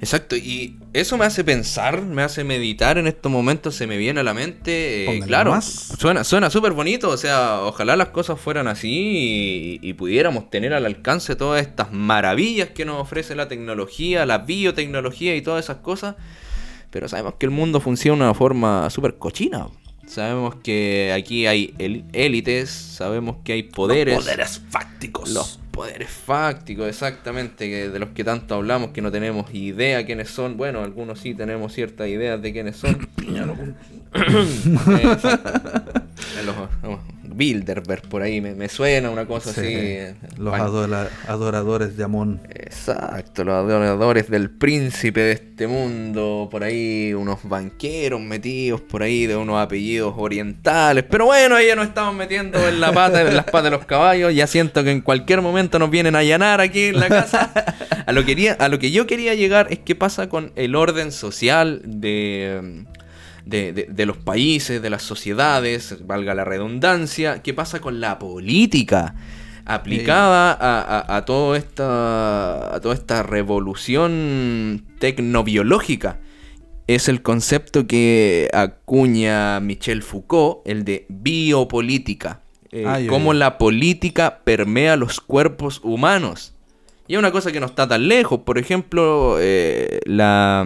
Exacto, y eso me hace pensar, me hace meditar en estos momentos, se me viene a la mente, eh, claro, suena suena súper bonito, o sea, ojalá las cosas fueran así y, pudiéramos tener al alcance todas estas maravillas que nos ofrece la tecnología, la biotecnología y todas esas cosas, pero sabemos que el mundo funciona de una forma súper cochina. Sabemos que aquí hay élites, sabemos que hay poderes. Los poderes fácticos. Los poderes fácticos, exactamente, de los que tanto hablamos, que no tenemos idea quiénes son. Bueno, algunos sí tenemos ciertas ideas de quiénes son. Bilderberg por ahí, me, suena una cosa así. Eh, los adoradores de Amón. Exacto, los adoradores del príncipe de este mundo, por ahí unos banqueros metidos por ahí de unos apellidos orientales. Pero bueno, ahí ya nos estamos metiendo en la pata, en las patas de los caballos. Ya siento que en cualquier momento nos vienen a allanar aquí en la casa. A lo, quería, a lo que yo quería llegar es qué pasa con el orden social de de, los países, de las sociedades, valga la redundancia, qué pasa con la política aplicada a, a, toda esta, a toda esta revolución tecnobiológica. Es el concepto que acuña Michel Foucault, el de biopolítica. Eh, cómo la política permea los cuerpos humanos. Y es una cosa que no está tan lejos. Por ejemplo, eh, la,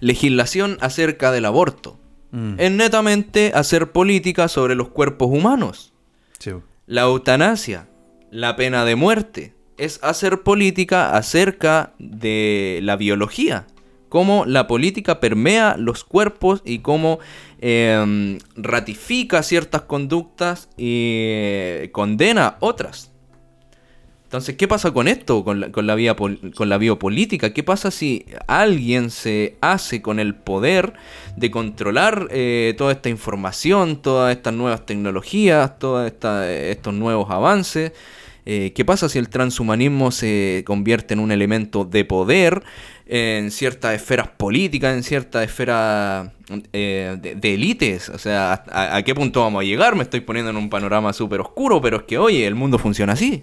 legislación acerca del aborto. Mm. Es netamente hacer política sobre los cuerpos humanos. La eutanasia, la pena de muerte, es hacer política acerca de la biología. Cómo la política permea los cuerpos y cómo em, ratifica ciertas conductas y condena otras. Entonces, ¿qué pasa con esto, con la, la, con biopolítica? ¿Qué pasa si alguien se hace con el poder de controlar eh, toda esta información, todas estas nuevas tecnologías, todos estos nuevos avances? Eh, ¿Qué pasa si el transhumanismo se convierte en un elemento de poder en ciertas esferas políticas, en ciertas esferas eh, de, élites? O sea, ¿a, qué punto vamos a llegar? Me estoy poniendo en un panorama súper oscuro, pero es que, oye, el mundo funciona así.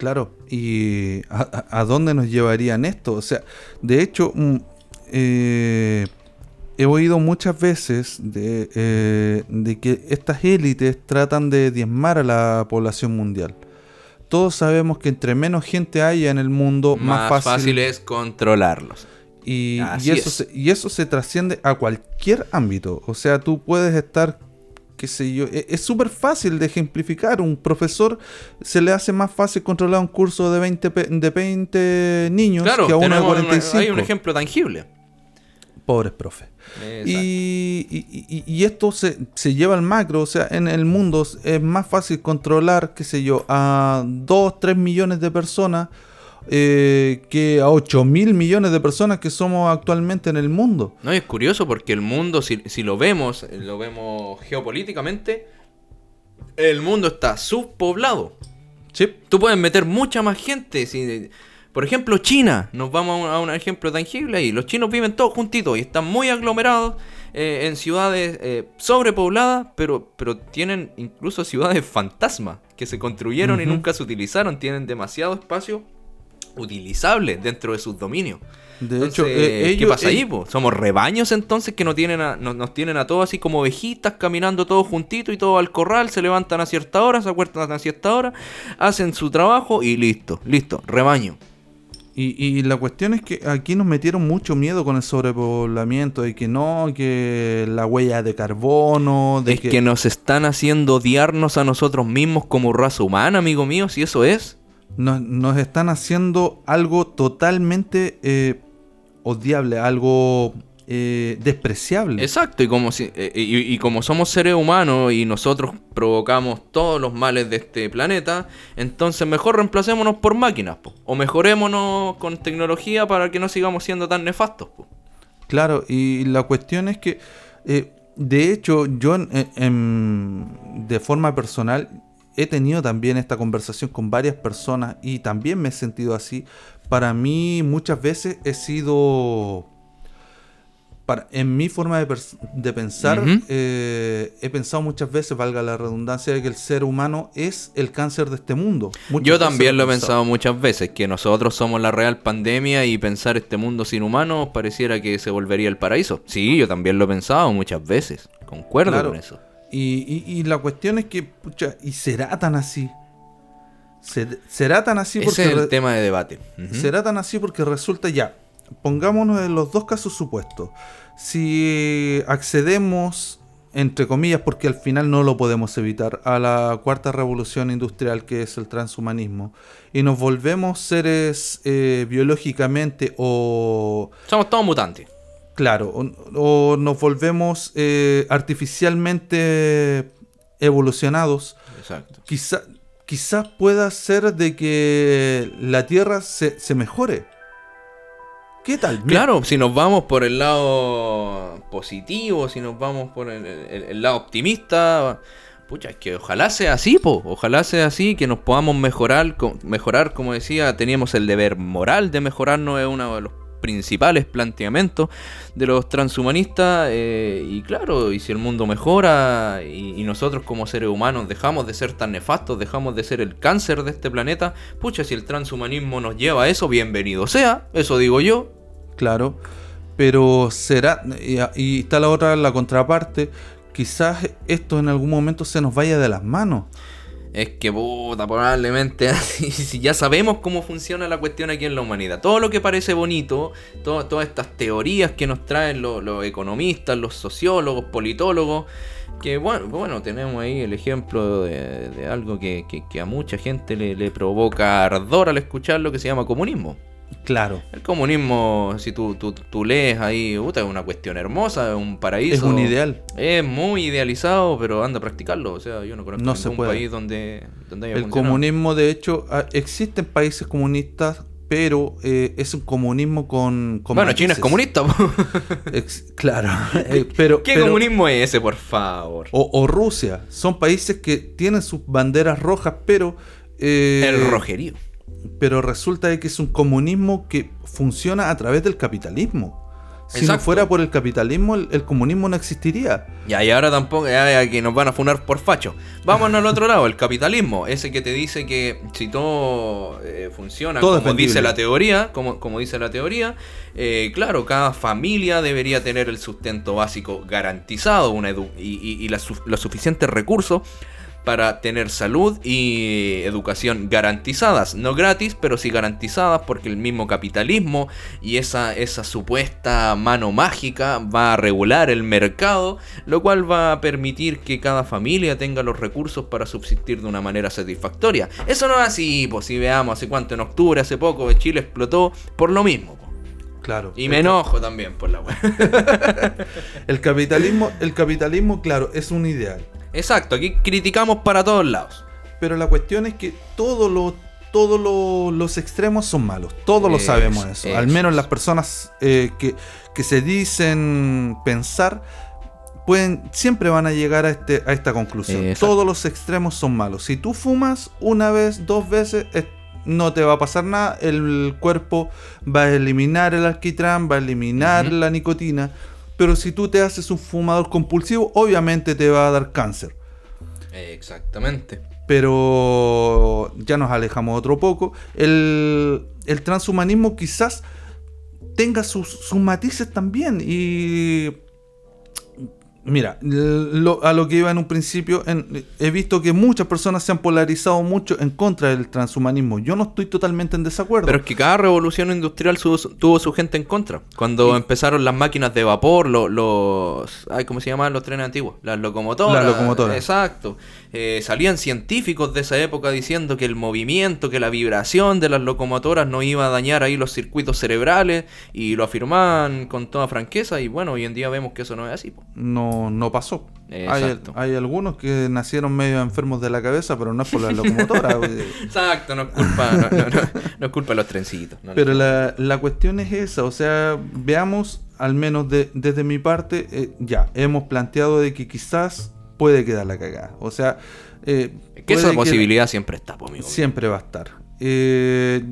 Claro, ¿y a, dónde nos llevarían esto? O sea, de hecho, mm, eh, he oído muchas veces eh, de, que estas élites tratan de diezmar a la población mundial. Todos sabemos que entre menos gente haya en el mundo, más, fácil, es controlarlos. Y, eso y eso se trasciende a cualquier ámbito. O sea, tú puedes estar qué sé yo, e-, es súper fácil de ejemplificar. Un profesor se le hace más fácil controlar un curso de 20, de 20 niños que a uno de 45. hay un ejemplo tangible. Pobres profes. Y, y, y, esto se, se, lleva al macro, o sea, en el mundo es más fácil controlar, qué sé yo, a 2, 3 millones de personas eh, que a 8 mil millones de personas que somos actualmente en el mundo. No, es curioso porque el mundo, si, si lo vemos, lo vemos geopolíticamente, el mundo está subpoblado. Sí. Tú puedes meter mucha más gente. Si, por ejemplo, China, nos vamos a un, ejemplo tangible ahí. Los chinos viven todos juntitos y están muy aglomerados eh, en ciudades eh, sobrepobladas, pero, pero tienen incluso ciudades fantasma que se construyeron y nunca se utilizaron. Tienen demasiado espacio utilizable dentro de sus dominios. De hecho, eh, ¿qué pasa ahí? Somos rebaños entonces que no tienen nos tienen a todos así como ovejitas caminando todos juntitos y todos al corral, se levantan a cierta hora, se acuestan a cierta hora, hacen su trabajo y listo, listo, rebaño. Y, la cuestión es que aquí nos metieron mucho miedo con el sobrepoblamiento, de que no, que la huella de carbono, de es que... nos están haciendo odiarnos a nosotros mismos como raza humana, amigo mío, si eso es. Nos, están haciendo algo totalmente eh, odiable, algo eh, despreciable. Exacto, y como, si, eh, y, como somos seres humanos y nosotros provocamos todos los males de este planeta, entonces mejor reemplacémonos por máquinas, o mejorémonos con tecnología para que no sigamos siendo tan nefastos. Claro, y la cuestión es que, eh, de hecho, yo de forma personal he tenido también esta conversación con varias personas y también me he sentido así. Para mí muchas veces he sido en mi forma de, pensar, eh, he pensado muchas veces, valga la redundancia, de que el ser humano es el cáncer de este mundo. Yo también lo he pensado. muchas veces, que nosotros somos la real pandemia y pensar este mundo sin humanos pareciera que se volvería el paraíso. Sí, yo también lo he pensado muchas veces, concuerdo con eso. Y, la cuestión es que, pucha, ¿y será tan así? ¿Será tan así? Porque Ese es el tema de debate. ¿Será tan así porque resulta ya? Pongámonos en los dos casos supuestos si accedemos, entre comillas, porque al final no lo podemos evitar, a la cuarta revolución industrial que es el transhumanismo, y nos volvemos seres eh, biológicamente o... Somos todos mutantes. Claro, o, nos volvemos eh, artificialmente evolucionados. Exacto. Quizá, quizás pueda ser de que la Tierra se, se mejore ¿Qué tal? Claro, si nos vamos por el lado positivo, si nos vamos por el, lado optimista, pucha, es que ojalá sea así, po. ojalá sea así, que principales planteamientos de los transhumanistas eh, y claro, y si el mundo mejora y, y, nosotros como seres humanos dejamos de ser tan nefastos, dejamos de ser el cáncer de este planeta, pucha, si el transhumanismo nos lleva a eso, bienvenido sea, eso digo yo. Claro, pero será, y, está la otra, la contraparte, quizás esto en algún momento se nos vaya de las manos. Es que puta, probablemente si ya sabemos cómo funciona la cuestión aquí en la humanidad. Todo lo que parece bonito, todas estas teorías que nos traen los, economistas, los sociólogos, politólogos, que bueno, bueno tenemos ahí el ejemplo de, algo que, a mucha gente le, le provoca ardor al escucharlo, que se llama comunismo. Claro. El comunismo, si tú, tú, lees ahí, es una cuestión hermosa, es un paraíso. Es un ideal. Es muy idealizado, pero anda a practicarlo. O sea, yo no conozco ningún país donde, donde haya El comunismo, de hecho, ah, existen países comunistas, pero eh, es un comunismo con. bueno, China es comunista. claro. Eh, pero, ¿Qué comunismo es ese, por favor? O, Rusia. Son países que tienen sus banderas rojas, pero. Eh, el rojerío pero resulta que es un comunismo que funciona a través del capitalismo. Si no fuera por el capitalismo, el, comunismo no existiría. Ya, y ahora tampoco, ya, que nos van a funar por facho. Vámonos al otro lado, el capitalismo, ese que te dice que si todo eh, funciona como dice la teoría, como, como dice la teoría, eh, claro, cada familia debería tener el sustento básico garantizado una y, los suficientes recursos para tener salud y educación garantizadas. No gratis, pero sí garantizadas porque el mismo capitalismo y esa, esa supuesta mano mágica va a regular el mercado, lo cual va a permitir que cada familia tenga los recursos para subsistir de una manera satisfactoria. Eso no es así, pues si veamos hace cuánto, en octubre, hace poco, Chile explotó por lo mismo. Claro. Y me enojo también por la wea. El capitalismo, el capitalismo, claro, es un ideal. Exacto, aquí criticamos para todos lados. Pero la cuestión es que todos lo- los extremos son malos. Todos lo sabemos eso. Al menos las personas eh, que, que se dicen pensar pueden siempre van a llegar a este a esta conclusión. Exacto. Todos los extremos son malos. Si tú fumas una vez, dos veces, es- no te va a pasar nada. El cuerpo va a eliminar el alquitrán, va a eliminar la nicotina. Pero si tú te haces un fumador compulsivo, obviamente te va a dar cáncer Exactamente. pero ya nos alejamos otro poco. El, el transhumanismo quizás tenga sus, sus matices también. Y mira, lo- a lo que iba en un principio, en- he visto que muchas personas se han polarizado mucho en contra del transhumanismo. Yo no estoy totalmente en desacuerdo. Pero es que cada revolución industrial su- su- tuvo su gente en contra. Cuando empezaron las máquinas de vapor, lo- los... Ay, ¿Cómo se llamaban los trenes antiguos? Las locomotoras. Las locomotoras. Exacto. Eh, salían científicos de esa época diciendo que el movimiento, que la vibración de las locomotoras no iba a dañar ahí los circuitos cerebrales y lo afirmaban con toda franqueza y bueno, hoy en día vemos que eso no es así. po. no, no pasó. Hay, Exacto. hay algunos que nacieron medio enfermos de la cabeza, pero no es por la locomotora. Exacto, no es culpa, no, no- no- no es culpa de los trencitos. Pero la, la cuestión es esa, o sea, veamos, al menos de- desde mi parte, eh, ya, hemos planteado de que quizás puede quedar la cagada. O sea, eh, que esa que- posibilidad siempre está, amigo. siempre va a estar. Eh,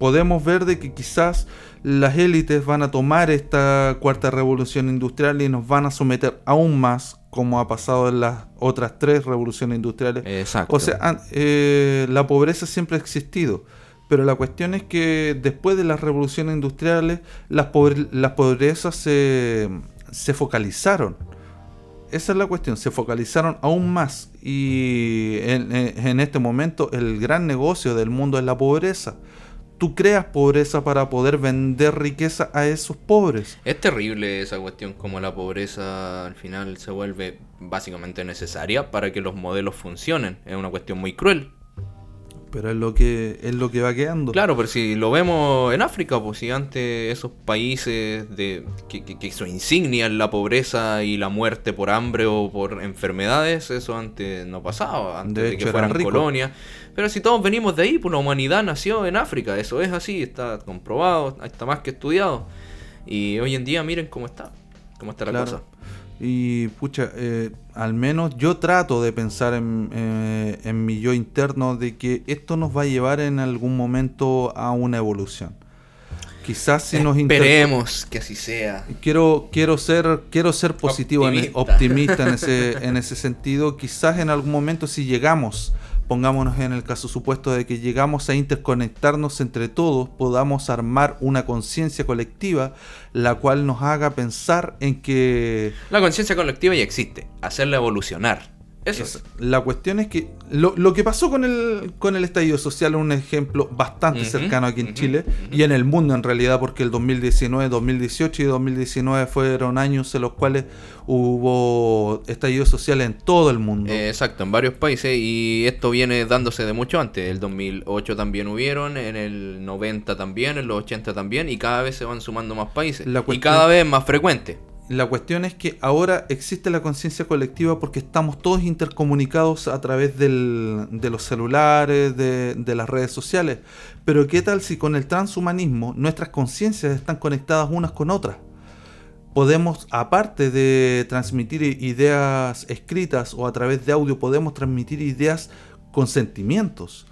podemos ver de que quizás las élites van a tomar esta cuarta revolución industrial y nos van a someter aún más, como ha pasado en las otras tres revoluciones industriales, Exacto. o sea, eh, la pobreza siempre ha existido. Pero la cuestión es que después de las revoluciones industriales, las, pobre- las pobrezas se, se focalizaron. Esa es la cuestión, se focalizaron aún más. Y en, este momento el gran negocio del mundo es la pobreza. Tú creas pobreza para poder vender riqueza a esos pobres. Es terrible esa cuestión, como la pobreza al final se vuelve básicamente necesaria para que los modelos funcionen. Es una cuestión muy cruel. Pero es lo que, es lo que va quedando. Claro, pero si lo vemos en África, pues si antes esos países de que, que, que su insignia es la pobreza y la muerte por hambre o por enfermedades, eso antes no pasaba, antes De de, hecho, que eran fueran colonias. Pero si todos venimos de ahí, pues la humanidad nació en África, eso es así, está comprobado, está más que estudiado. Y hoy en día miren cómo está, cómo está la Claro. cosa. Y pucha, eh, al menos yo trato de pensar en, eh, en mi yo interno de que esto nos va a llevar en algún momento a una evolución. Quizás si nos inter- Esperemos que así sea. quiero quiero ser quiero ser positivo en- Optimista. optimista en ese en ese sentido quizás en algún momento si llegamos pongámonos en el caso supuesto de que llegamos a interconectarnos entre todos podamos armar una conciencia colectiva la cual nos haga pensar en que La conciencia colectiva ya existe, hacerla evolucionar. Eso Es- es. La cuestión es que lo, lo que pasó con el, con el estallido social es un ejemplo bastante cercano aquí en Chile y en el mundo en realidad porque el 2019, 2018 y 2019 fueron años en los cuales hubo estallido social en todo el mundo. Eh, exacto, en varios países y esto viene dándose de mucho antes. El 2008 también hubieron, en el 90 también, en los 80 también y cada vez se van sumando más países. La Y cada vez más frecuente. La cuestión es que ahora existe la conciencia colectiva porque estamos todos intercomunicados a través del- de los celulares, de, de las redes sociales. Pero ¿qué tal si con el transhumanismo nuestras conciencias están conectadas unas con otras? Podemos, aparte de transmitir ideas escritas o a través de audio, podemos transmitir ideas con sentimientos.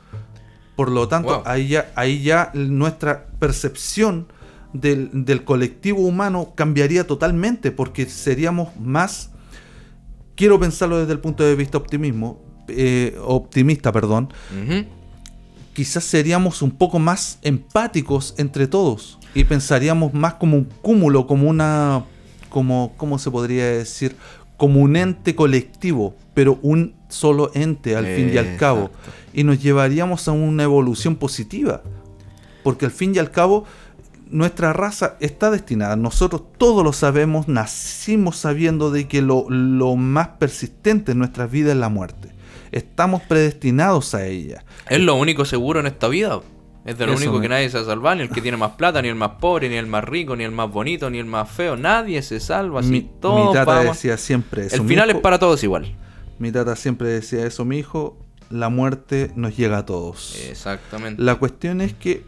Por lo tanto, Wow. ahí, ya, ahí ya nuestra percepción del, del colectivo humano cambiaría totalmente porque seríamos más, quiero pensarlo desde el punto de vista optimismo, eh, optimista, perdón, quizás seríamos un poco más empáticos entre todos y pensaríamos más como un cúmulo, como una, como, ¿cómo se podría decir? Como un ente colectivo, pero un solo ente al fin y al cabo. Exacto. Y nos llevaríamos a una evolución positiva. Porque al fin y al cabo, nuestra raza está destinada. Nosotros todos lo sabemos, nacimos sabiendo de que lo, lo más persistente en nuestras vidas es la muerte. Estamos predestinados a ella. Es lo único seguro en esta vida. Es de lo Eso único que nadie se salva, ni el que tiene más plata, ni el más pobre, ni el más rico, ni el más bonito, ni el más feo. Nadie se salva. Si Mi, todos mi tata vamos- decía siempre eso. El mi final hijo- es para todos igual. Mi tata siempre decía eso, mi hijo, la muerte nos llega a todos. Exactamente. La cuestión es que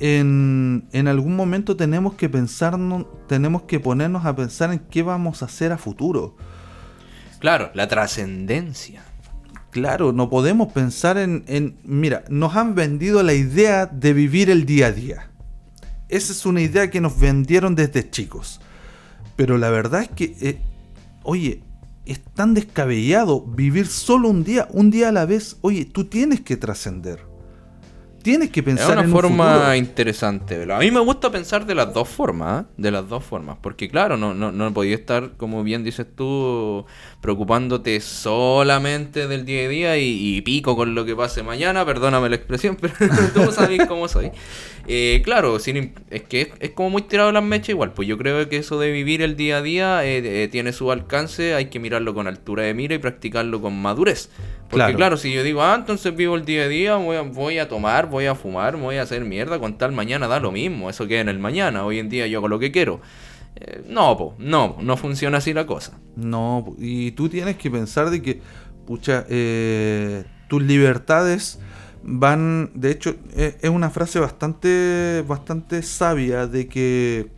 en, en algún momento tenemos que pensarnos, tenemos que ponernos a pensar en qué vamos a hacer a futuro. Claro, la trascendencia. Claro, no podemos pensar en, en- Mira, nos han vendido la idea de vivir el día a día. Esa es una idea que nos vendieron desde chicos. Pero la verdad es que, eh, oye, es tan descabellado vivir solo un día, un día a la vez. Oye, tú tienes que trascender. Tienes que Es pensar una en un forma interesante. ¿verdad? A mí me gusta pensar de las dos formas, ¿eh? de las dos formas, porque claro, no, no, no podía estar, como bien dices tú, preocupándote solamente del día a día y, y pico con lo que pase mañana, perdóname la expresión, pero tú sabes cómo soy. Eh, claro, sin es que es, es como muy tirado las mechas igual, pues yo creo que eso de vivir el día a día eh, eh, tiene su alcance, hay que mirarlo con altura de mira y practicarlo con madurez. Porque Claro. claro, si yo digo, ah, entonces vivo el día a día, voy a, voy a tomar, voy a fumar, voy a hacer mierda, con tal mañana da lo mismo, eso queda en el mañana, hoy en día yo hago lo que quiero. Eh, no, po, no, no funciona así la cosa. No, y tú tienes que pensar de que, pucha, eh, tus libertades van, de hecho, eh, es una frase bastante, bastante sabia de que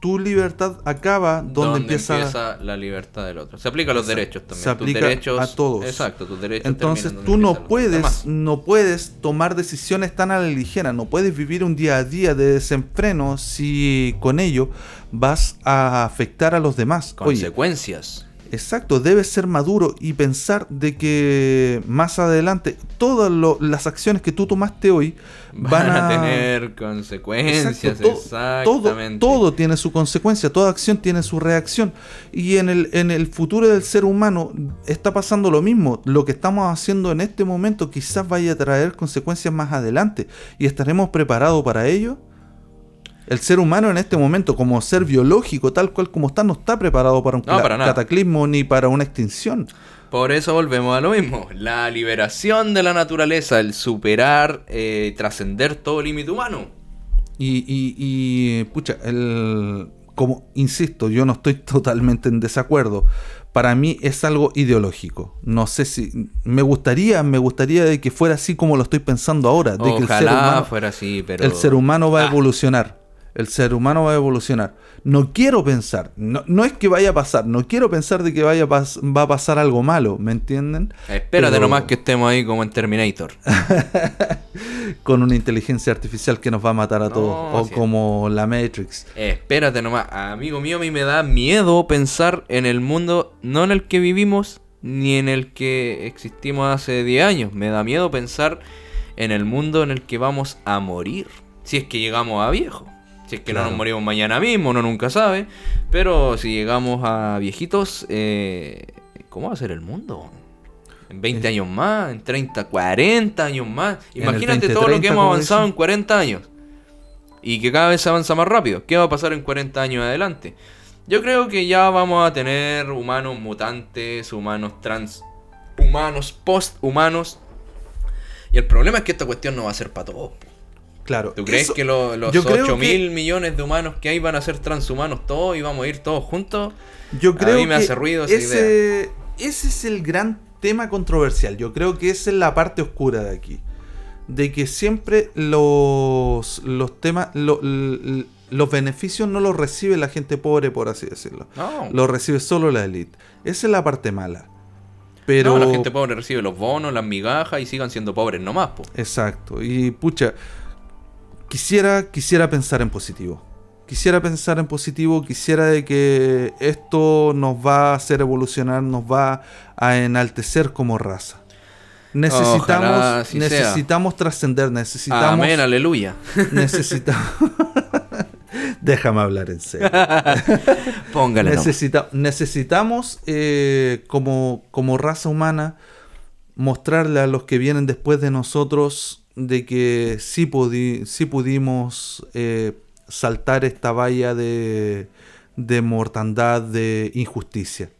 tu libertad acaba donde, empieza... la libertad del otro? Se aplica a los derechos también. Se tus aplica derechos, a todos. Exacto, tus derechos. Entonces tú no puedes, no puedes tomar decisiones tan a la ligera, no puedes vivir un día a día de desenfreno si con ello vas a afectar a los demás. Oye, Consecuencias. Exacto, debes ser maduro y pensar de que más adelante todas lo- las acciones que tú tomaste hoy Van, a, tener consecuencias, Exacto, to- todo, exactamente. todo tiene su consecuencia, toda acción tiene su reacción. Y en el, en el futuro del ser humano está pasando lo mismo. Lo que estamos haciendo en este momento quizás vaya a traer consecuencias más adelante. ¿Y estaremos preparados para ello? El ser humano en este momento, como ser biológico, tal cual como está, no está preparado para un No, para cataclismo ni para una extinción. Por eso volvemos a lo mismo. La liberación de la naturaleza, el superar, eh, trascender todo límite humano. Y, y, y, pucha, el, como insisto, yo no estoy totalmente en desacuerdo. Para mí es algo ideológico. No sé si me gustaría, me gustaría de que fuera así como lo estoy pensando ahora, de que el ser Ojalá humano, fuera así, pero... el ser humano va a Ah. evolucionar. El ser humano va a evolucionar. No quiero pensar, no, no es que vaya a pasar, no quiero pensar de que vaya va a pasar algo malo, ¿me entienden? Espérate Pero- nomás que estemos ahí como en Terminator. Con una inteligencia artificial que nos va a matar a No, todos, o sí. como la Matrix. Espérate nomás, amigo mío, a mí me da miedo pensar en el mundo, no en el que vivimos, ni en el que existimos hace 10 años. Me da miedo pensar en el mundo en el que vamos a morir. Si es que llegamos a viejo. Si es que no nos morimos mañana mismo, uno nunca sabe. Pero si llegamos a viejitos, eh, ¿cómo va a ser el mundo? En 20 Eh. años más, en 30, 40 años más. Imagínate 20, todo lo que 30, hemos avanzado en 40 años. Y que cada vez se avanza más rápido. ¿Qué va a pasar en 40 años adelante? Yo creo que ya vamos a tener humanos mutantes, humanos trans, humanos posthumanos. Y el problema es que esta cuestión no va a ser para todos. Claro. ¿Tú crees eso- que lo- los yo creo 8 que- mil millones de humanos que hay van a ser transhumanos todos y vamos a ir todos juntos? Yo A creo mí me que hace ruido esa ese, ese es el gran tema controversial. Yo creo que esa es la parte oscura de aquí. De que siempre los, los temas, lo- los beneficios no los recibe la gente pobre, por así decirlo. No. Los recibe solo la élite. Esa es la parte mala. Pero... No, la gente pobre recibe los bonos, las migajas y sigan siendo pobres nomás, po. Exacto. Y pucha, quisiera, quisiera pensar en positivo. Quisiera pensar en positivo, quisiera de que esto nos va a hacer evolucionar, nos va a enaltecer como raza. Necesitamos, necesitamos trascender, necesitamos, Amén, aleluya. necesitamos. Déjame hablar en serio. Póngale. Necesita- necesitamos, eh, como, como raza humana, mostrarle a los que vienen después de nosotros de que sí, pudi- sí pudimos eh, saltar esta valla de, de mortandad, de injusticia.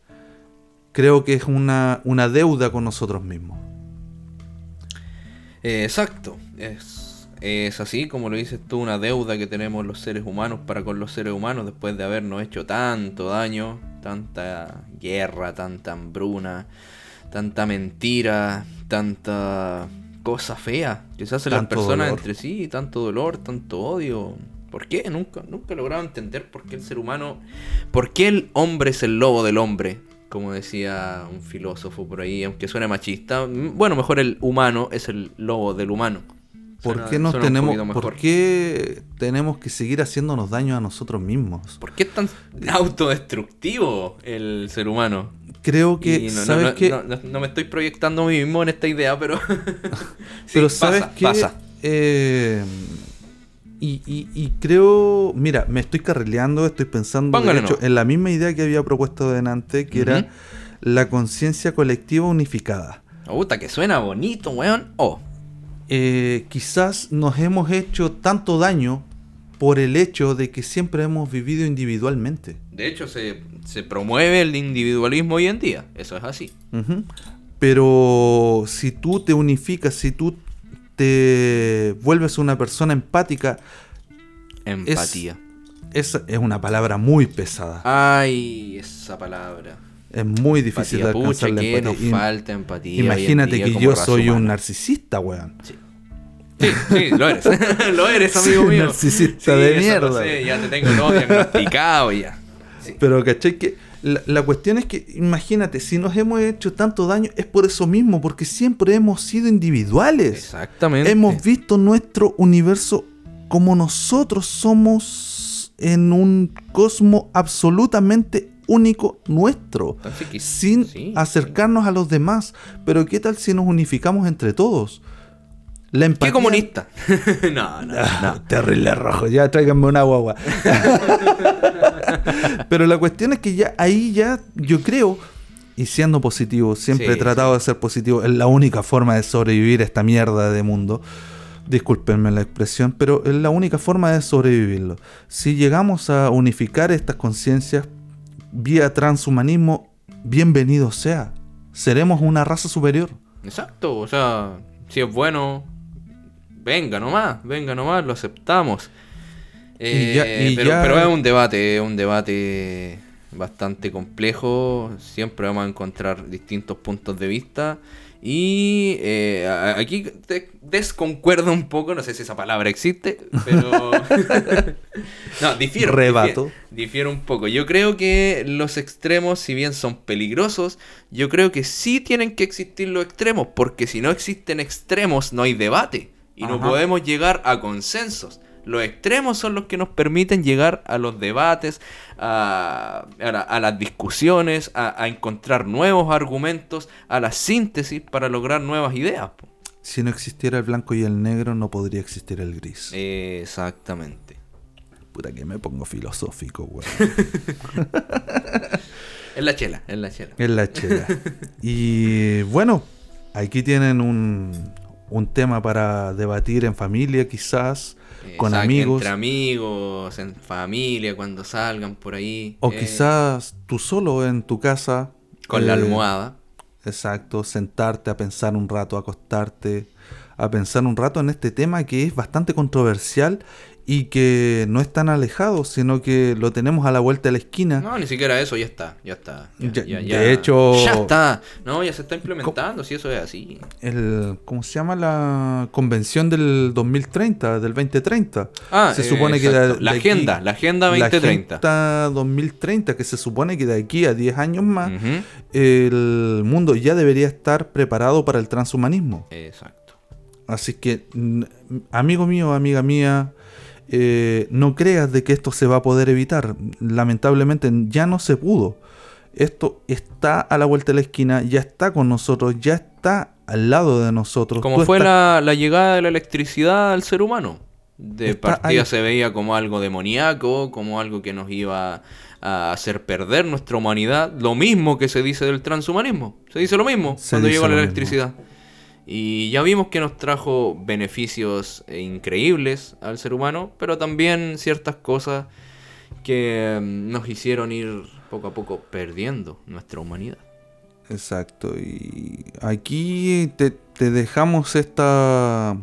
Creo que es una, una deuda con nosotros mismos. Eh, exacto. Es, es así, como lo dices tú, una deuda que tenemos los seres humanos para con los seres humanos después de habernos hecho tanto daño, tanta guerra, tanta hambruna, tanta mentira, tanta cosa fea que se hacen las personas dolor. entre sí, tanto dolor, tanto odio. ¿Por qué? Nunca, nunca he logrado entender por qué el ser humano, por qué el hombre es el lobo del hombre, como decía un filósofo por ahí, aunque suene machista. Bueno, mejor el humano es el lobo del humano. ¿Por Suena- qué nos tenemos, por qué tenemos que seguir haciéndonos daño a nosotros mismos? ¿Por qué es tan autodestructivo el ser humano? Creo que, no, ¿sabes no- qué? no- me estoy proyectando a mí mismo en esta idea, pero. Sí, Pero pasa, ¿sabes qué? Pasa. Eh, y, y- y creo, mira, me estoy carrileando, estoy pensando de hecho, en la misma idea que había propuesto delante, que era la conciencia colectiva unificada. Puta, que suena bonito, weón. Oh, Eh, quizás nos hemos hecho tanto daño por el hecho de que siempre hemos vivido individualmente. de hecho, se, se promueve el individualismo hoy en día. Eso es así. Pero si tú te unificas, si tú te vuelves una persona empática, Empatía. esa es una palabra muy pesada. Ay, esa palabra. Es muy difícil Empatía, de alcanzar pucha, la empatía. nos falta empatía. Imagínate día que yo soy un narcisista, weón. Sí. Sí, sí, lo eres. lo eres, Soy amigo un mío. narcisista de mierda. ya te tengo todo diagnosticado ya. Sí. Pero, ¿cachai? Que la, la cuestión es que, imagínate, si nos hemos hecho tanto daño es por eso mismo, porque siempre hemos sido individuales. Exactamente. Hemos visto nuestro universo como nosotros somos en un cosmo absolutamente único nuestro, que- sin sí, acercarnos a los demás. Pero ¿qué tal si nos unificamos entre todos? La empatía... ¿Qué comunista? no, no, no. Terrible rojo, ya tráiganme una guagua. Pero la cuestión es que ya ahí ya yo creo, y siendo positivo, siempre Sí, he tratado de ser positivo, es la única forma de sobrevivir a esta mierda de mundo. Discúlpenme la expresión, pero es la única forma de sobrevivirlo. Si llegamos a unificar estas conciencias vía transhumanismo, bienvenido sea. Seremos una raza superior. Exacto, o sea, si es bueno, venga nomás, venga nomás, lo aceptamos. Eh, Y ya- y pero, ya- pero es un debate, es un debate bastante complejo, siempre vamos a encontrar distintos puntos de vista y eh, aquí desconcuerdo un poco, no sé si esa palabra existe, pero... no, difiero. Rebato. difiero. Difiero un poco. Yo creo que los extremos, si bien son peligrosos, yo creo que sí tienen que existir los extremos, porque si no existen extremos no hay debate y no podemos llegar a consensos. Los extremos son los que nos permiten llegar a los debates, a, a la- a las discusiones, a, a encontrar nuevos argumentos, a la síntesis para lograr nuevas ideas. Si no existiera el blanco y el negro, no podría existir el gris. Exactamente. Puta que me pongo filosófico, weón. Es la chela, es la chela. Es la chela. Y bueno, aquí tienen un, un tema para debatir en familia, quizás, con amigos. Entre amigos, en familia, cuando salgan por ahí. O eh, quizás tú solo en tu casa. Con la eh, almohada. Exacto, sentarte a pensar un rato, acostarte, a pensar un rato en este tema que es bastante controversial y que no es tan alejado, sino que lo tenemos a la vuelta de la esquina. No, ni siquiera eso, ya está, ya está. Ya, Ya- ya- de ya- hecho- Ya está. No, ya se está implementando, si eso es así. El, ¿Cómo se llama la convención del 2030, del 2030? Ah, se eh, supone que de- La de aquí- agenda, la agenda 2030. La agenda 2030, que se supone que de aquí a 10 años más, el mundo ya debería estar preparado para el transhumanismo. Exacto. Así que, amigo mío, amiga mía, eh, no creas de que esto se va a poder evitar. Lamentablemente ya no se pudo. Esto está a la vuelta de la esquina, ya está con nosotros, ya está al lado de nosotros. Como Tú fue estás- la, la llegada de la electricidad al ser humano. De Está partida ahí. se veía como algo demoníaco, como algo que nos iba a hacer perder nuestra humanidad. Lo mismo que se dice del transhumanismo. Se dice lo mismo Se cuando llegó la electricidad. Y ya vimos que nos trajo beneficios eh, increíbles al ser humano, pero también ciertas cosas que mm, nos hicieron ir poco a poco perdiendo nuestra humanidad. Exacto. Y aquí te, te dejamos esta,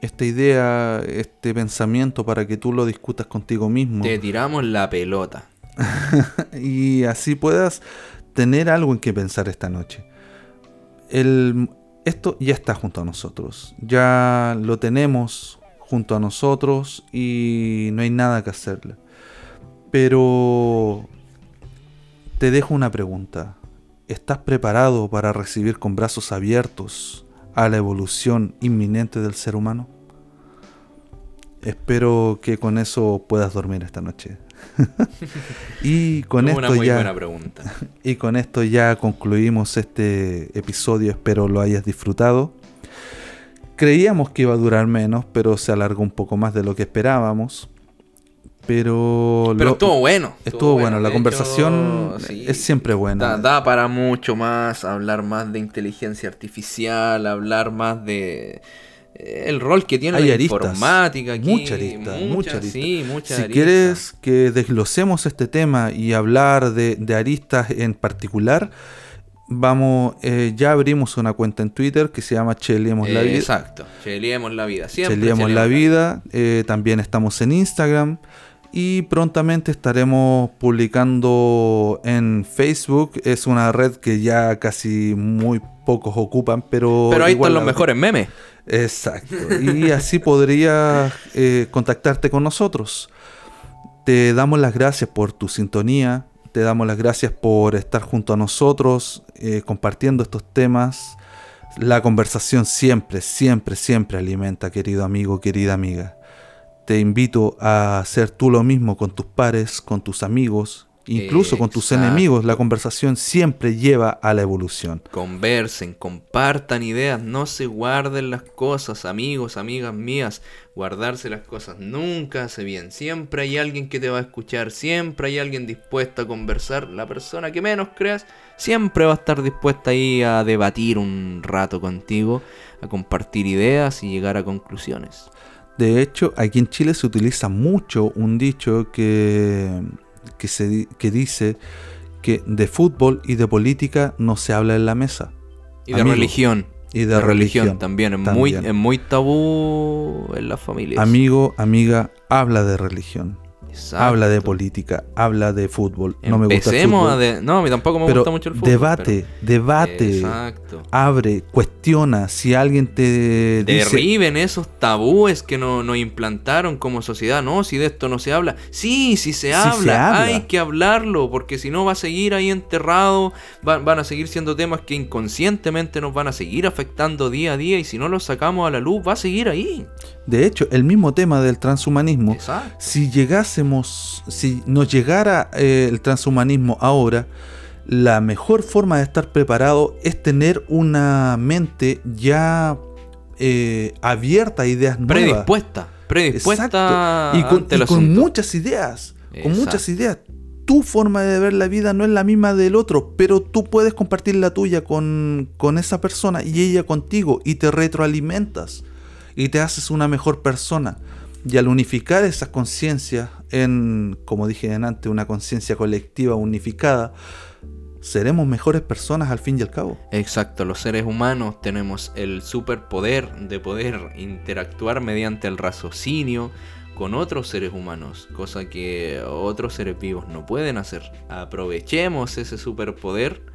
esta idea, este pensamiento para que tú lo discutas contigo mismo. Te tiramos la pelota. y así puedas tener algo en que pensar esta noche. El, esto ya está junto a nosotros. Ya lo tenemos junto a nosotros y no hay nada que hacerle. Pero te dejo una pregunta. ¿Estás preparado para recibir con brazos abiertos a la evolución inminente del ser humano? Espero que con eso puedas dormir esta noche. y con esto ya y con esto ya concluimos este episodio. Espero lo hayas disfrutado. Creíamos que iba a durar menos, pero se alargó un poco más de lo que esperábamos. Pero, pero estuvo bueno. Estuvo, bueno, la conversación es siempre buena. Da, para mucho más, hablar más de inteligencia artificial, hablar más de el rol que tiene la informática aquí. Mucha arista, mucha, Sí, si quieres que desglosemos este tema y hablar de, de aristas en particular, vamos, eh, ya abrimos una cuenta en Twitter que se llama Cheliemos la Vida. Exacto, Cheliemos la Vida. Siempre Cheliemos la Vida. Eh, también estamos en Instagram. Y prontamente estaremos publicando en Facebook. Es una red que ya casi muy pocos ocupan, pero... Pero ahí están los mejores memes. Exacto. Y así podrías eh, contactarte con nosotros. Te damos las gracias por tu sintonía. Te damos las gracias por estar junto a nosotros, eh, compartiendo estos temas. La conversación siempre, siempre, siempre alimenta, querido amigo, querida amiga. Te invito a hacer tú lo mismo con tus pares, con tus amigos, incluso con tus enemigos. La conversación siempre lleva a la evolución. Conversen, compartan ideas, no se guarden las cosas, amigos, amigas mías. Guardarse las cosas nunca hace bien. Siempre hay alguien que te va a escuchar, siempre hay alguien dispuesto a conversar. La persona que menos creas siempre va a estar dispuesta ahí a debatir un rato contigo, a compartir ideas y llegar a conclusiones. De hecho, aquí en Chile se utiliza mucho un dicho que, que, se, que dice que de fútbol y de política no se habla en la mesa. Y de religión. Y de, religión, también. Es, Muy, es muy tabú en las familias. Amigo, amiga, habla de religión. Habla de política, habla de fútbol. No me gusta el fútbol. A no, a mí tampoco me gusta mucho el fútbol. Debate, debate. Exacto. Abre, cuestiona. Si alguien te. Derriben esos tabúes que nos no implantaron como sociedad. No, si de esto no se habla. Sí, sí se, habla. Hay que hablarlo, porque si no va a seguir ahí enterrado. van a seguir siendo temas que inconscientemente nos van a seguir afectando día a día. Y si no los sacamos a la luz, va a seguir ahí. De hecho, el mismo tema del transhumanismo, si si nos llegara eh, el transhumanismo ahora, la mejor forma de estar preparado es tener una mente ya eh, abierta a ideas nuevas. Predispuesta, predispuesta. Y con, con muchas ideas, con muchas ideas. Tu forma de ver la vida no es la misma del otro, pero tú puedes compartir la tuya con, con esa persona y ella contigo y te retroalimentas y te haces una mejor persona. Y al unificar esas conciencias en, como dije antes, una conciencia colectiva unificada, seremos mejores personas al fin y al cabo. Exacto, los seres humanos tenemos el superpoder de poder interactuar mediante el raciocinio con otros seres humanos, cosa que otros seres vivos no pueden hacer. Aprovechemos ese superpoder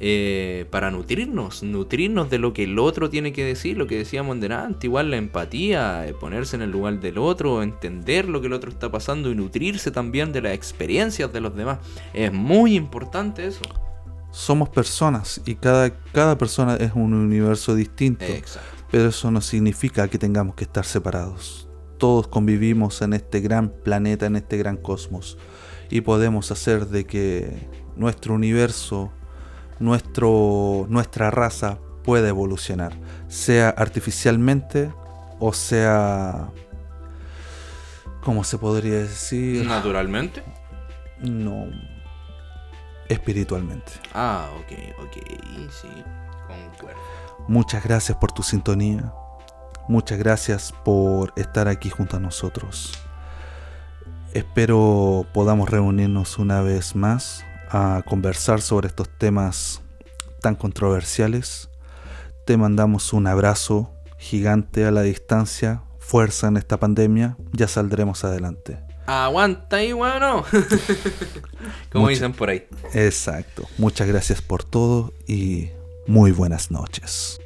eh, para nutrirnos, nutrirnos de lo que el otro tiene que decir, lo que decíamos delante, igual la empatía, eh, ponerse en el lugar del otro, entender lo que el otro está pasando y nutrirse también de las experiencias de los demás. Es muy importante eso. Somos personas y cada, cada persona es un universo distinto, pero eso no significa que tengamos que estar separados. Todos convivimos en este gran planeta, en este gran cosmos, y podemos hacer de que nuestro universo nuestro, nuestra raza puede evolucionar, sea artificialmente o sea, ¿cómo se podría decir? Naturalmente. No, espiritualmente. Ah, ok, ok, sí, concuerdo. Muchas gracias por tu sintonía. Muchas gracias por estar aquí junto a nosotros. Espero podamos reunirnos una vez más a conversar sobre estos temas tan controversiales. Te mandamos un abrazo gigante a la distancia, fuerza en esta pandemia, ya saldremos adelante. Aguanta y bueno. Como Mucha- dicen por ahí. Exacto. Muchas gracias por todo y muy buenas noches.